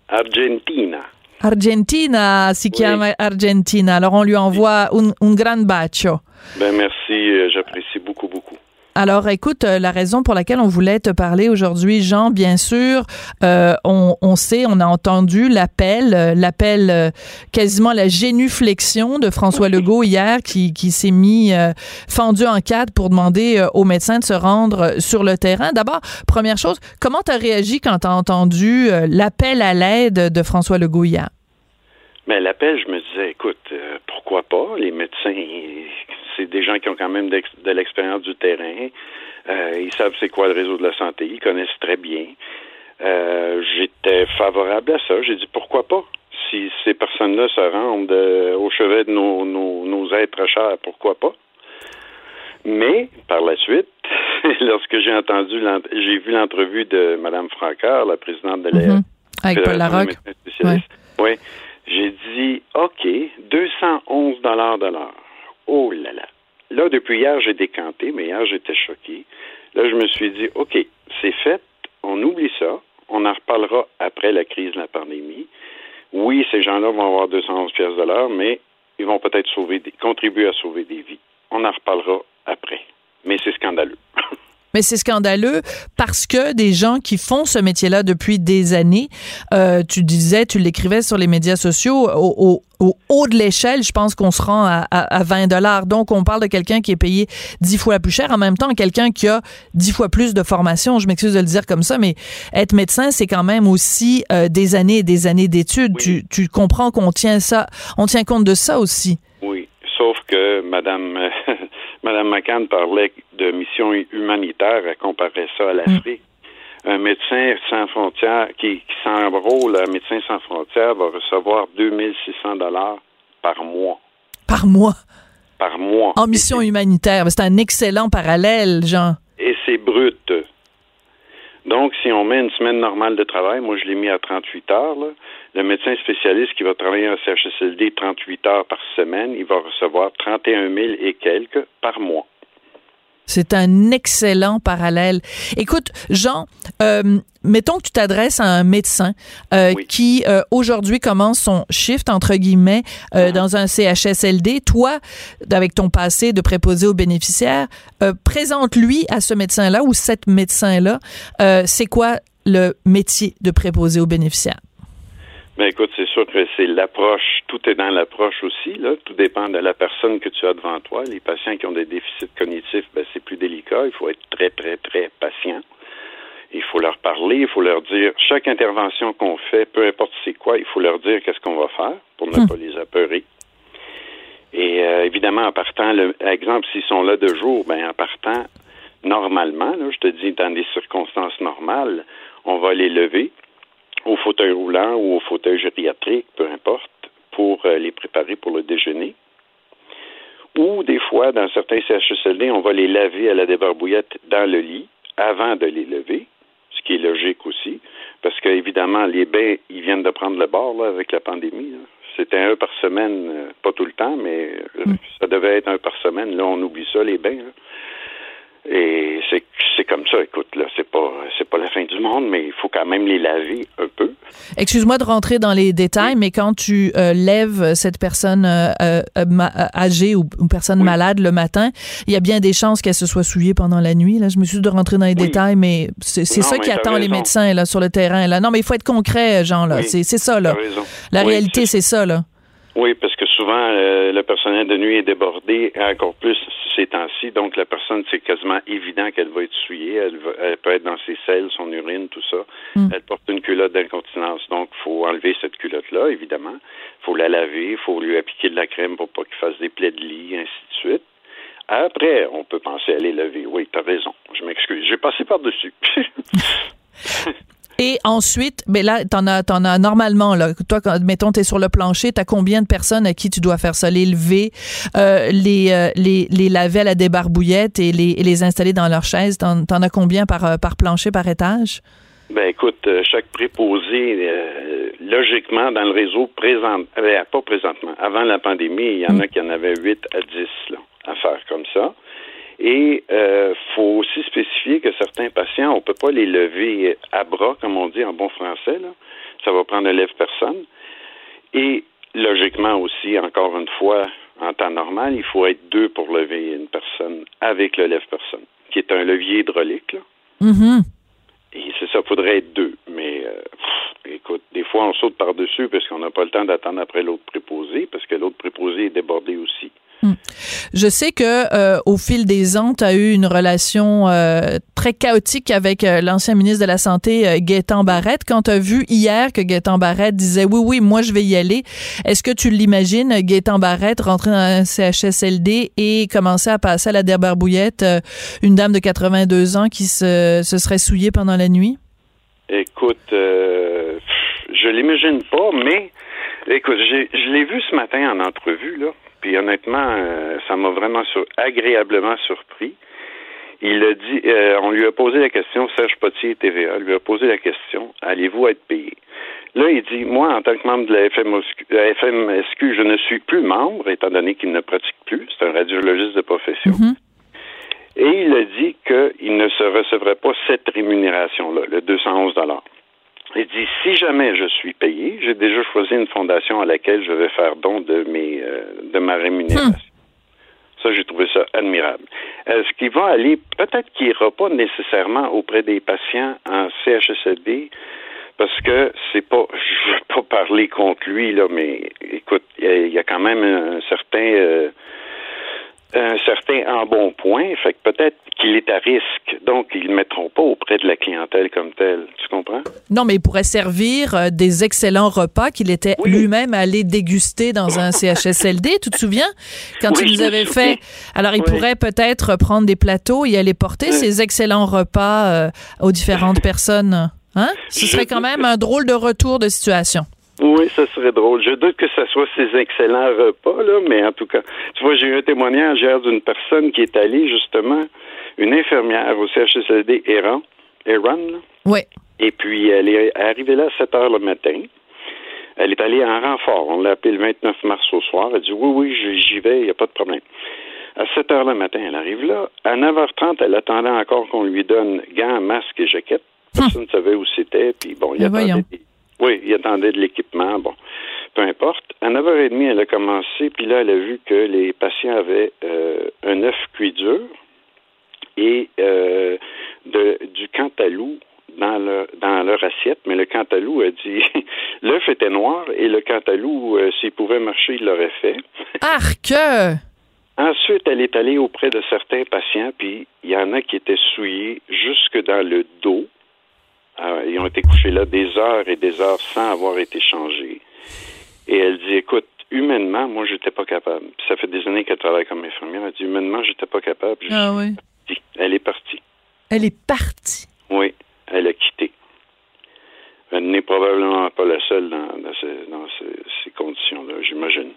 Argentina. Argentina, si oui. Argentina. Alors on lui envoie un, un grand bacio. Ben merci, euh, j'apprécie beaucoup. Alors, écoute, euh, la raison pour laquelle on voulait te parler aujourd'hui, Jean, bien sûr, euh, on, on, sait, on a entendu l'appel, euh, l'appel euh, quasiment la génuflexion de François Legault hier, qui, qui s'est mis fendu en quatre pour demander aux médecins de se rendre sur le terrain. D'abord, première chose, comment tu as réagi quand tu as entendu l'appel à l'aide de François Legault hier? Mais l'appel, je me disais, écoute, pourquoi pas? Les médecins, c'est des gens qui ont quand même de l'expérience du terrain. Euh, ils savent c'est quoi le réseau de la santé. Ils connaissent très bien. Euh, J'étais favorable à ça. J'ai dit pourquoi pas? Si ces personnes-là se rendent euh, au chevet de nos, nos, nos êtres chers, pourquoi pas? Mais par la suite, lorsque j'ai entendu, j'ai vu l'entrevue de Mme Francard, la présidente de la mm -hmm. avec Paul Larocque. Ouais. Oui. J'ai dit OK, 211 dollars de l'heure. Oh là là. Là, depuis hier, j'ai décanté, mais hier, j'étais choqué. Là, je me suis dit, OK, c'est fait, on oublie ça, on en reparlera après la crise de la pandémie. Oui, ces gens-là vont avoir 211 pièces de l'heure, mais ils vont peut-être sauver des, contribuer à sauver des vies. On en reparlera après. Mais c'est scandaleux. Mais c'est scandaleux parce que des gens qui font ce métier-là depuis des années, euh, tu disais, tu l'écrivais sur les médias sociaux, au, au, au haut de l'échelle, je pense qu'on se rend à, à, à 20 dollars. Donc, on parle de quelqu'un qui est payé 10 fois plus cher. En même temps, quelqu'un qui a 10 fois plus de formation. Je m'excuse de le dire comme ça, mais être médecin, c'est quand même aussi euh, des années et des années d'études. Oui. Tu, tu comprends qu'on tient ça, on tient compte de ça aussi. Oui, sauf que Madame Mme McCann parlait de mission humanitaire, elle comparait ça à l'Afrique. Mm. Un médecin sans frontières qui, qui s'enrôle à Médecins sans frontières va recevoir 2600 dollars par mois. Par mois? Par mois. En mission humanitaire. C'est un excellent parallèle, Jean. Et c'est brut. Donc, si on met une semaine normale de travail, moi je l'ai mis à 38 heures, le médecin spécialiste qui va travailler en CHSLD 38 heures par semaine, il va recevoir 31 000 et quelques par mois. C'est un excellent parallèle. Écoute, Jean, euh, mettons que tu t'adresses à un médecin euh, oui. qui euh, aujourd'hui commence son shift entre guillemets euh, ah. dans un CHSLD. Toi, avec ton passé de préposé aux bénéficiaires, euh, présente-lui à ce médecin-là ou cette médecin-là. euh, c'est quoi le métier de préposé aux bénéficiaires? Ben écoute, c'est sûr que c'est l'approche, tout est dans l'approche aussi, là. Tout dépend de la personne que tu as devant toi. Les patients qui ont des déficits cognitifs, ben c'est plus délicat. Il faut être très, très, très patient. Il faut leur parler, il faut leur dire chaque intervention qu'on fait, peu importe c'est quoi, il faut leur dire qu'est-ce qu'on va faire pour ne Hmm. pas les apeurer. Et euh, évidemment, en partant, le, exemple, s'ils sont là de jour, ben en partant, normalement, là, je te dis, dans des circonstances normales, on va les lever au fauteuil roulant ou au fauteuil gériatrique, peu importe, pour euh, les préparer pour le déjeuner. Ou des fois, dans certains CHSLD, on va les laver à la débarbouillette dans le lit avant de les lever, ce qui est logique aussi, parce qu'évidemment, les bains, ils viennent de prendre le bord là, avec la pandémie. Là. C'était un par semaine, euh, pas tout le temps, mais mm. ça devait être un par semaine. Là, on oublie ça, les bains. Là. Et c'est, c'est comme ça, écoute, là, c'est pas, c'est pas la fin du monde, mais il faut quand même les laver un peu. Excuse-moi de rentrer dans les détails, oui. mais quand tu euh, lèves cette personne euh, euh, âgée ou une personne oui. malade le matin, il y a bien des chances qu'elle se soit souillée pendant la nuit. Là, je me suis dit de rentrer dans les oui. détails, mais c'est, c'est non, ça qui attend raison. les médecins là sur le terrain. Là, non, mais il faut être concret, Jean. Là, c'est, c'est ça là. La réalité, c'est ça là. Oui, parce que souvent, euh, le personnel de nuit est débordé, encore plus ces temps-ci. Donc, la personne, c'est quasiment évident qu'elle va être souillée. Elle, va, elle, peut être dans ses selles, son urine, tout ça. Mm. Elle porte une culotte d'incontinence. Donc, il faut enlever cette culotte-là, évidemment. Il faut la laver. Il faut lui appliquer de la crème pour pas qu'il fasse des plaies de lit, ainsi de suite. Après, on peut penser à les lever. Oui, tu as raison. Je m'excuse. J'ai passé par-dessus. Et ensuite, mais là, t'en as, t'en as normalement, là, toi, quand, mettons, t'es sur le plancher, t'as combien de personnes à qui tu dois faire ça? Les lever, euh, les, euh, les, les laver à la débarbouillette et les, et les installer dans leur chaise. T'en, t'en as combien par, euh, par plancher, par étage? Ben écoute, chaque préposé, euh, logiquement, dans le réseau présent, euh, pas présentement, avant la pandémie, il y en a qui en avaient 8 à 10 là, à faire comme ça. Et euh, faut aussi spécifier que certains patients, on peut pas les lever à bras, comme on dit en bon français. Là. Ça va prendre un lève-personne. Et logiquement aussi, encore une fois, en temps normal, il faut être deux pour lever une personne avec le lève-personne, qui est un levier hydraulique. Là. Mm-hmm. Et c'est ça, faudrait être deux. Mais euh, pff, écoute, des fois on saute par-dessus parce qu'on n'a pas le temps d'attendre après l'autre préposé, parce que l'autre préposé est débordé aussi. Je sais que euh, au fil des ans, tu as eu une relation euh, très chaotique avec euh, l'ancien ministre de la Santé, euh, Gaétan Barrette. Quand tu as vu hier que Gaétan Barrette disait oui, oui, moi je vais y aller, est-ce que tu l'imagines, Gaétan Barrette, rentrer dans un CHSLD et commencer à passer à la débarbouillette euh, une dame de 82 ans qui se, se serait souillée pendant la nuit? Écoute, euh, je l'imagine pas, mais écoute, j'ai- je l'ai vu ce matin en entrevue, là. Puis honnêtement, euh, ça m'a vraiment sur- agréablement surpris. Il a dit, euh, on lui a posé la question, Serge Potier TVA, lui a posé la question, allez-vous être payé? Là, il dit, moi, en tant que membre de la FMSQ, la FMSQ, je ne suis plus membre, étant donné qu'il ne pratique plus. C'est un radiologiste de profession. Et il a dit qu'il ne se recevrait pas cette rémunération-là, le 211 Il dit si jamais je suis payé, j'ai déjà choisi une fondation à laquelle je vais faire don de mes euh, de ma rémunération. Ça, j'ai trouvé ça admirable. Est-ce qu'il va aller, peut-être qu'il n'ira pas nécessairement auprès des patients en CHSLD, parce que c'est pas, je veux pas parler contre lui, là, mais écoute, il y a- il y, a quand même un certain, euh, un certain embonpoint, fait que peut-être qu'il est à risque, donc ils ne mettront pas auprès de la clientèle comme telle. Tu comprends? Non, mais il pourrait servir euh, des excellents repas qu'il était lui-même allé déguster dans un CHSLD, tu te souviens? Quand Oui, il nous avait fait. Alors, il Oui. pourrait peut-être prendre des plateaux et aller porter ces excellents repas euh, aux différentes personnes. Hein? Ce serait quand même un drôle de retour de situation. Oui, ça serait drôle. Je doute que ce soit ces excellents repas, là, mais en tout cas, tu vois, j'ai eu un témoignage hier d'une personne qui est allée, justement, une infirmière au CHSLD Eran, Eran, là. Oui. et puis elle est arrivée là à 7 heures le matin. Elle est allée en renfort. On l'a appelé le 29 mars au soir. Elle dit oui, oui, j'y- vais, il n'y a pas de problème. À 7 heures le matin, elle arrive là. À 9h30, elle attendait encore qu'on lui donne gants, masques et jaquettes. Personne ne savait où c'était. Puis bon, il attendait voyons. des- oui, il attendait de l'équipement. Bon, peu importe. À 9h30, elle a commencé, puis là, elle a vu que les patients avaient euh, un œuf cuit dur et euh, de, du cantalou dans leur, dans leur assiette, mais le cantalou a dit l'œuf était noir et le cantalou, euh, s'il pouvait marcher, il l'aurait fait. Arc! Ensuite, elle est allée auprès de certains patients, puis il y en a qui étaient souillés jusque dans le dos. Euh, ils ont été couchés là des heures et des heures sans avoir été changés. Et elle dit, écoute, humainement, moi, j'étais pas capable. Puis ça fait des années qu'elle travaille comme infirmière. Elle dit, humainement, j'étais pas capable. Je Ah oui. partie. Elle est partie. Elle est partie. Oui, elle a quitté. Elle n'est probablement pas la seule dans, dans ces, dans ces- ces conditions-là, j'imagine.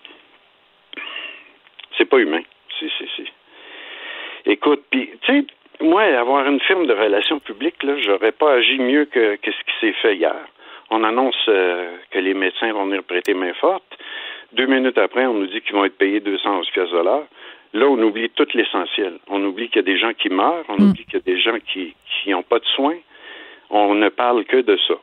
C'est pas humain. C'est, c'est, c'est. Écoute, puis, tu sais, moi, avoir une firme de relations publiques, là, j'aurais pas agi mieux que, que ce qui s'est fait hier. On annonce euh, que les médecins vont venir prêter main forte. Deux minutes après, on nous dit qu'ils vont être payés 211 pièces de l'heure. Là, on oublie tout l'essentiel. On oublie qu'il y a des gens qui meurent, on oublie qu'il y a des gens qui qui n'ont pas de soins. On ne parle que de ça.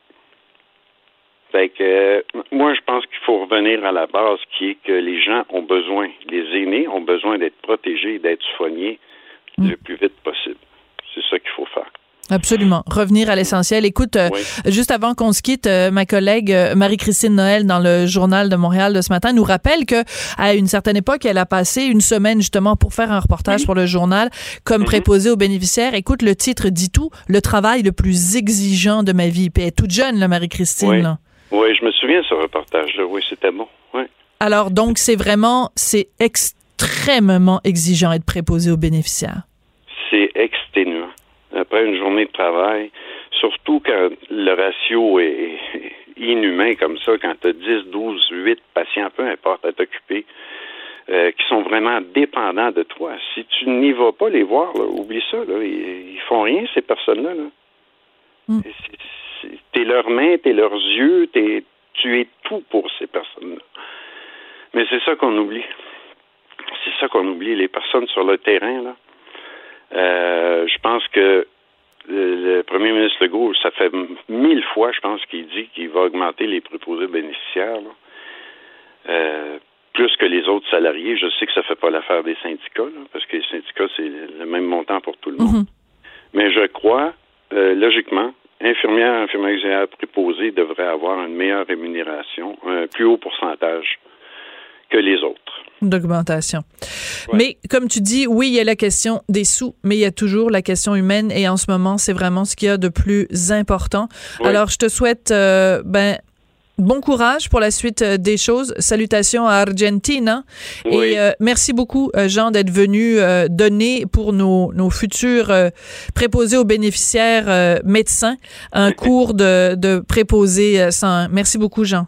Fait que euh, moi, je pense qu'il faut revenir à la base qui est que les gens ont besoin, les aînés ont besoin d'être protégés, d'être soignés le plus vite possible. C'est ça qu'il faut faire. Absolument. Revenir à l'essentiel. Écoute, euh, juste avant qu'on se quitte, euh, ma collègue euh, Marie-Christine Noël dans le journal de Montréal de ce matin nous rappelle que à une certaine époque, elle a passé une semaine justement pour faire un reportage pour le journal comme préposée aux bénéficiaires. Écoute, le titre dit tout, le travail le plus exigeant de ma vie. Puis elle est toute jeune, là, Marie-Christine. Oui. je me souviens de ce reportage-là. Oui, c'était bon. Alors donc c'est vraiment c'est extrêmement exigeant être préposé aux bénéficiaires. Après une journée de travail, surtout quand le ratio est inhumain comme ça, quand tu as 10, 12, 8 patients, peu importe, à t'occuper, euh, qui sont vraiment dépendants de toi. Si tu n'y vas pas les voir, oublie ça, là, ils, ils, font rien, ces personnes-là. Là. Mm. T'es leurs mains, t'es leurs yeux, t'es, tu es tout pour ces personnes-là. Mais c'est ça qu'on oublie. C'est ça qu'on oublie, les personnes sur le terrain, là. Euh, je pense que le, premier ministre Legault, ça fait mille fois, je pense, qu'il dit qu'il va augmenter les préposés bénéficiaires. Euh, plus que les autres salariés. Je sais que ça ne fait pas l'affaire des syndicats, parce que les syndicats, c'est le même montant pour tout le monde. Mm-hmm. Mais je crois, euh, logiquement, infirmières, infirmières préposés devraient avoir une meilleure rémunération, un plus haut pourcentage que les autres. D'augmentation. Mais comme tu dis, oui, il y a la question des sous, mais il y a toujours la question humaine et en ce moment, c'est vraiment ce qu'il y a de plus important. Alors, je te souhaite euh, ben, bon courage pour la suite euh, des choses. Salutations à Argentine. Et euh, merci beaucoup, Jean, d'être venu donner pour nos, nos futurs préposés aux bénéficiaires médecins un cours de, de préposés sans. Merci beaucoup, Jean.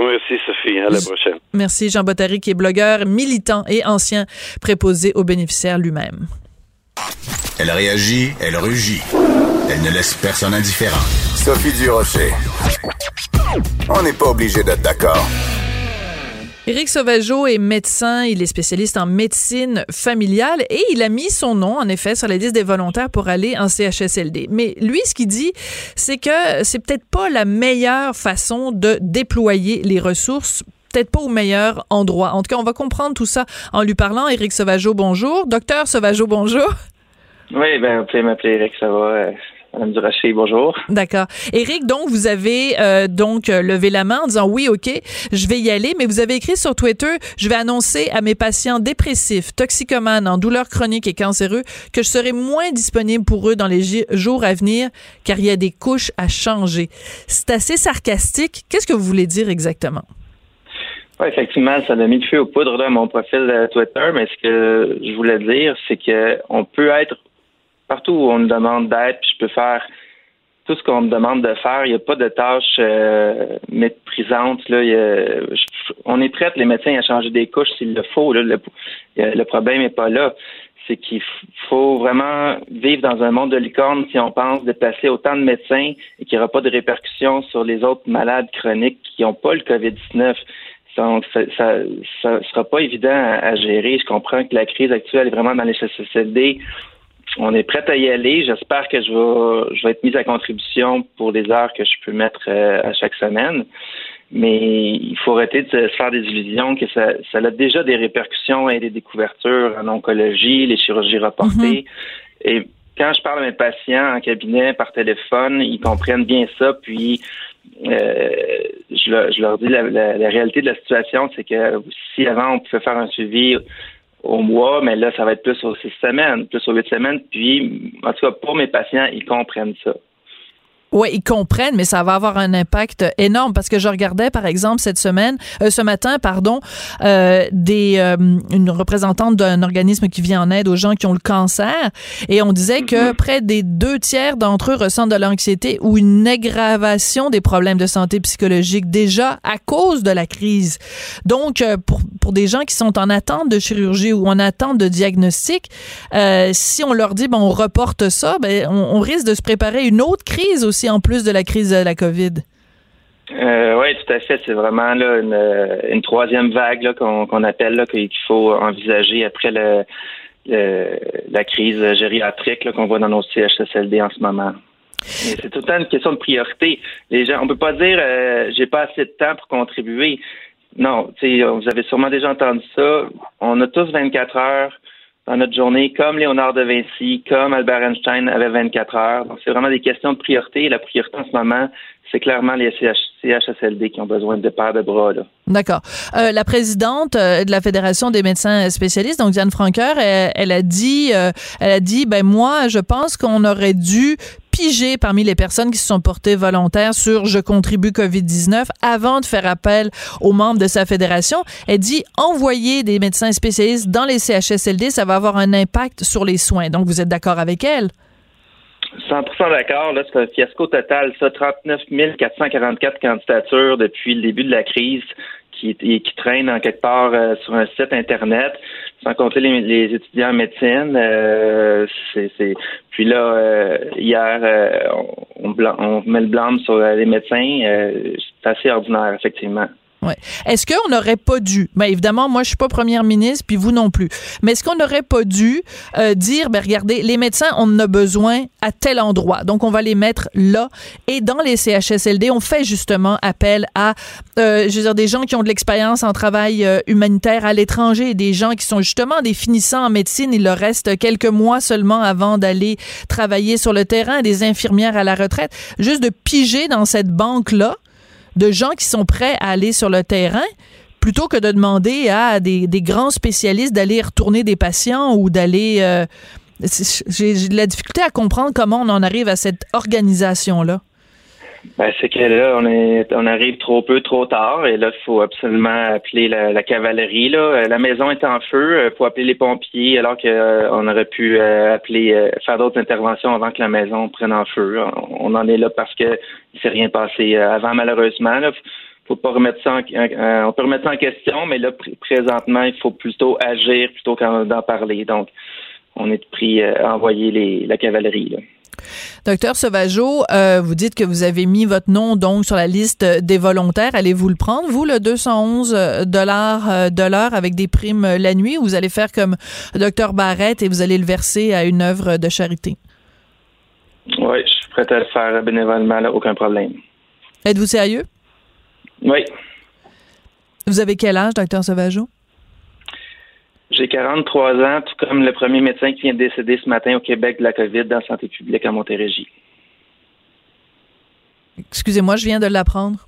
Merci, Sophie. À la prochaine. Merci, Jean Bottary, qui est blogueur, militant et ancien préposé aux bénéficiaires lui-même. Elle réagit, elle rugit. Elle ne laisse personne indifférent. Sophie Durocher. On n'est pas obligé d'être d'accord. Éric Sauvageau est médecin, il est spécialiste en médecine familiale et il a mis son nom, en effet, sur la liste des volontaires pour aller en CHSLD. Mais lui, ce qu'il dit, c'est que c'est peut-être pas la meilleure façon de déployer les ressources peut-être pas au meilleur endroit. En tout cas, on va comprendre tout ça en lui parlant. Éric Sauvageau, bonjour. Docteur Sauvageau, bonjour. Oui, ben, vous pouvez m'appeler Éric, ça va. Euh, Madame Duraché, bonjour. D'accord. Éric, donc, vous avez euh, donc euh, levé la main en disant oui, OK, je vais y aller, mais vous avez écrit sur Twitter, je vais annoncer à mes patients dépressifs, toxicomanes, en douleur chronique et cancéreux que je serai moins disponible pour eux dans les jours à venir car il y a des couches à changer. C'est assez sarcastique. Qu'est-ce que vous voulez dire exactement? Effectivement, ça a mis le feu aux poudres dans mon profil de Twitter, mais ce que je voulais dire, c'est qu'on peut être partout où on me demande d'être, puis je peux faire tout ce qu'on me demande de faire. Il n'y a pas de tâches euh, méprisantes. Là. on est prêts, les médecins, à changer des couches s'il le faut. Le, le, problème n'est pas là. C'est qu'il faut vraiment vivre dans un monde de licorne si on pense déplacer autant de médecins et qu'il n'y aura pas de répercussions sur les autres malades chroniques qui n'ont pas le COVID-19. Donc, ça, ça, sera pas évident à, gérer. Je comprends que la crise actuelle est vraiment dans les CCCD on est prêt à y aller. J'espère que je vais, je vais être mise à contribution pour les heures que je peux mettre euh, à chaque semaine. Mais il faut arrêter de se faire des illusions que ça, ça a déjà des répercussions et des découvertures en oncologie, les chirurgies reportées. Mm-hmm. Et quand je parle à mes patients en cabinet par téléphone, ils comprennent bien ça. Puis euh, je, leur dis la, la, réalité de la situation, c'est que si avant on pouvait faire un suivi au mois, mais là, ça va être plus aux six semaines, plus aux huit semaines. Puis, en tout cas, pour mes patients, ils comprennent ça. Oui, ils comprennent, mais ça va avoir un impact énorme parce que je regardais, par exemple, cette semaine, euh, ce matin, pardon, euh, des euh, une représentante d'un organisme qui vient en aide aux gens qui ont le cancer, et on disait que mm-hmm. près des deux tiers d'entre eux ressentent de l'anxiété ou une aggravation des problèmes de santé psychologique déjà à cause de la crise. Donc, pour pour des gens qui sont en attente de chirurgie ou en attente de diagnostic, si on leur dit ben on reporte ça, ben on, on risque de se préparer une autre crise aussi en plus de la crise de la COVID? Euh, oui, tout à fait. C'est vraiment là, une, troisième vague qu'on appelle qu'il faut envisager après le, la crise gériatrique qu'on voit dans nos CHSLD en ce moment. C'est tout le temps une question de priorité. Les gens, on peut pas dire euh, j'ai pas assez de temps pour contribuer. Non, vous avez sûrement déjà entendu ça. On a tous 24 heures dans notre journée, comme Léonard de Vinci, comme Albert Einstein avait 24 heures. Donc, c'est vraiment des questions de priorité. La priorité en ce moment, c'est clairement les CHSLD qui ont besoin de paires de bras. D'accord. Euh, la présidente euh, de la Fédération des médecins spécialistes, donc Diane Franqueur, elle, a dit, euh, elle a dit, ben moi, je pense qu'on aurait dû piger parmi les personnes qui se sont portées volontaires sur Je contribue COVID-19 avant de faire appel aux membres de sa fédération. Elle dit envoyer des médecins spécialistes dans les CHSLD, ça va avoir un impact sur les soins. Donc, vous êtes d'accord avec elle? 100% d'accord. Là, c'est un fiasco total. Ça, 39 444 candidatures depuis le début de la crise qui, qui traînent en quelque part euh, sur un site internet, sans compter les, étudiants en médecine. Euh, c'est, Puis là, euh, hier, on, on, met le blâme sur les médecins. c'est assez ordinaire, effectivement. Ouais. Est-ce qu'on n'aurait pas dû, ben évidemment, moi je suis pas première ministre, puis vous non plus, mais est-ce qu'on n'aurait pas dû euh, dire, ben regardez, les médecins, on en a besoin à tel endroit, donc on va les mettre là, et dans les CHSLD, on fait justement appel à, euh, je veux dire, des gens qui ont de l'expérience en travail euh, humanitaire à l'étranger, des gens qui sont justement des finissants en médecine, il leur reste quelques mois seulement avant d'aller travailler sur le terrain, des infirmières à la retraite, juste de piger dans cette banque-là, de gens qui sont prêts à aller sur le terrain plutôt que de demander à des, grands spécialistes d'aller retourner des patients ou d'aller... Euh, j'ai la difficulté à comprendre comment on en arrive à cette organisation-là. Ben, c'est que là, on est on arrive trop peu, trop tard, et là, il faut absolument appeler la, cavalerie. Là. Euh, la maison est en feu, il euh, faut appeler les pompiers, alors qu'on aurait pu appeler faire d'autres interventions avant que la maison prenne en feu. On en est là parce que il s'est rien passé avant, malheureusement. Là. Faut pas remettre ça en, on peut remettre ça en question, mais là, présentement, il faut plutôt agir plutôt qu'en parler. Donc, on est pris à envoyer les, la cavalerie. Là. Docteur Sauvageau, euh, vous dites que vous avez mis votre nom donc sur la liste des volontaires. Allez-vous le prendre, vous, le 211 euh, dollars euh, de l'heure avec des primes la nuit, ou vous allez faire comme Docteur Barrette et vous allez le verser à une œuvre de charité? Oui, je suis prêt à le faire bénévolement, aucun problème. Êtes-vous sérieux? Oui. Vous avez quel âge, Docteur Sauvageau? J'ai 43 ans, tout comme le premier médecin qui vient de décéder ce matin au Québec de la COVID dans la santé publique à Montérégie. Excusez-moi, je viens de l'apprendre.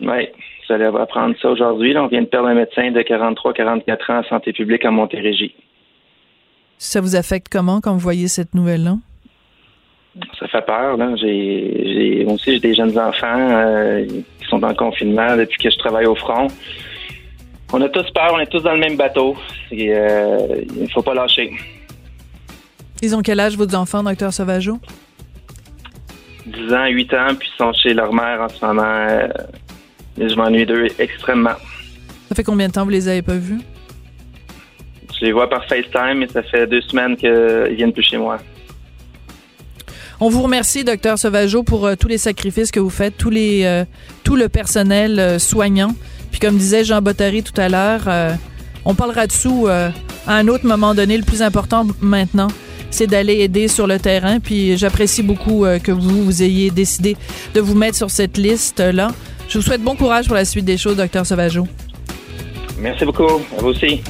Oui, vous allez apprendre ça aujourd'hui. On vient de perdre un médecin de 43-44 ans en santé publique à Montérégie. Ça vous affecte comment quand vous voyez cette nouvelle-là? Ça fait peur. Là. J'ai, moi aussi, j'ai des jeunes enfants euh, qui sont en confinement depuis que je travaille au front. On a tous peur, on est tous dans le même bateau. Euh, il ne faut pas lâcher. Ils ont quel âge, vos enfants, docteur Sauvageau? 10 ans, 8 ans, puis ils sont chez leur mère en ce moment. Euh, je m'ennuie d'eux extrêmement. Ça fait combien de temps vous les avez pas vus? Je les vois par FaceTime et ça fait deux semaines qu'ils viennent plus chez moi. On vous remercie, docteur Sauvageau, pour euh, tous les sacrifices que vous faites, tous les, tout le personnel soignant. Puis comme disait Jean Bottary tout à l'heure, euh, on parlera de sous euh, à un autre moment donné. Le plus important maintenant, c'est d'aller aider sur le terrain. Puis j'apprécie beaucoup euh, que vous, vous ayez décidé de vous mettre sur cette liste-là. Je vous souhaite bon courage pour la suite des choses, docteur Sauvageau. Merci beaucoup. À vous aussi.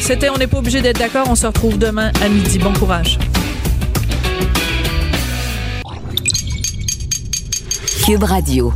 C'était On n'est pas obligé d'être d'accord. On se retrouve demain à midi. Bon courage. Cube Radio.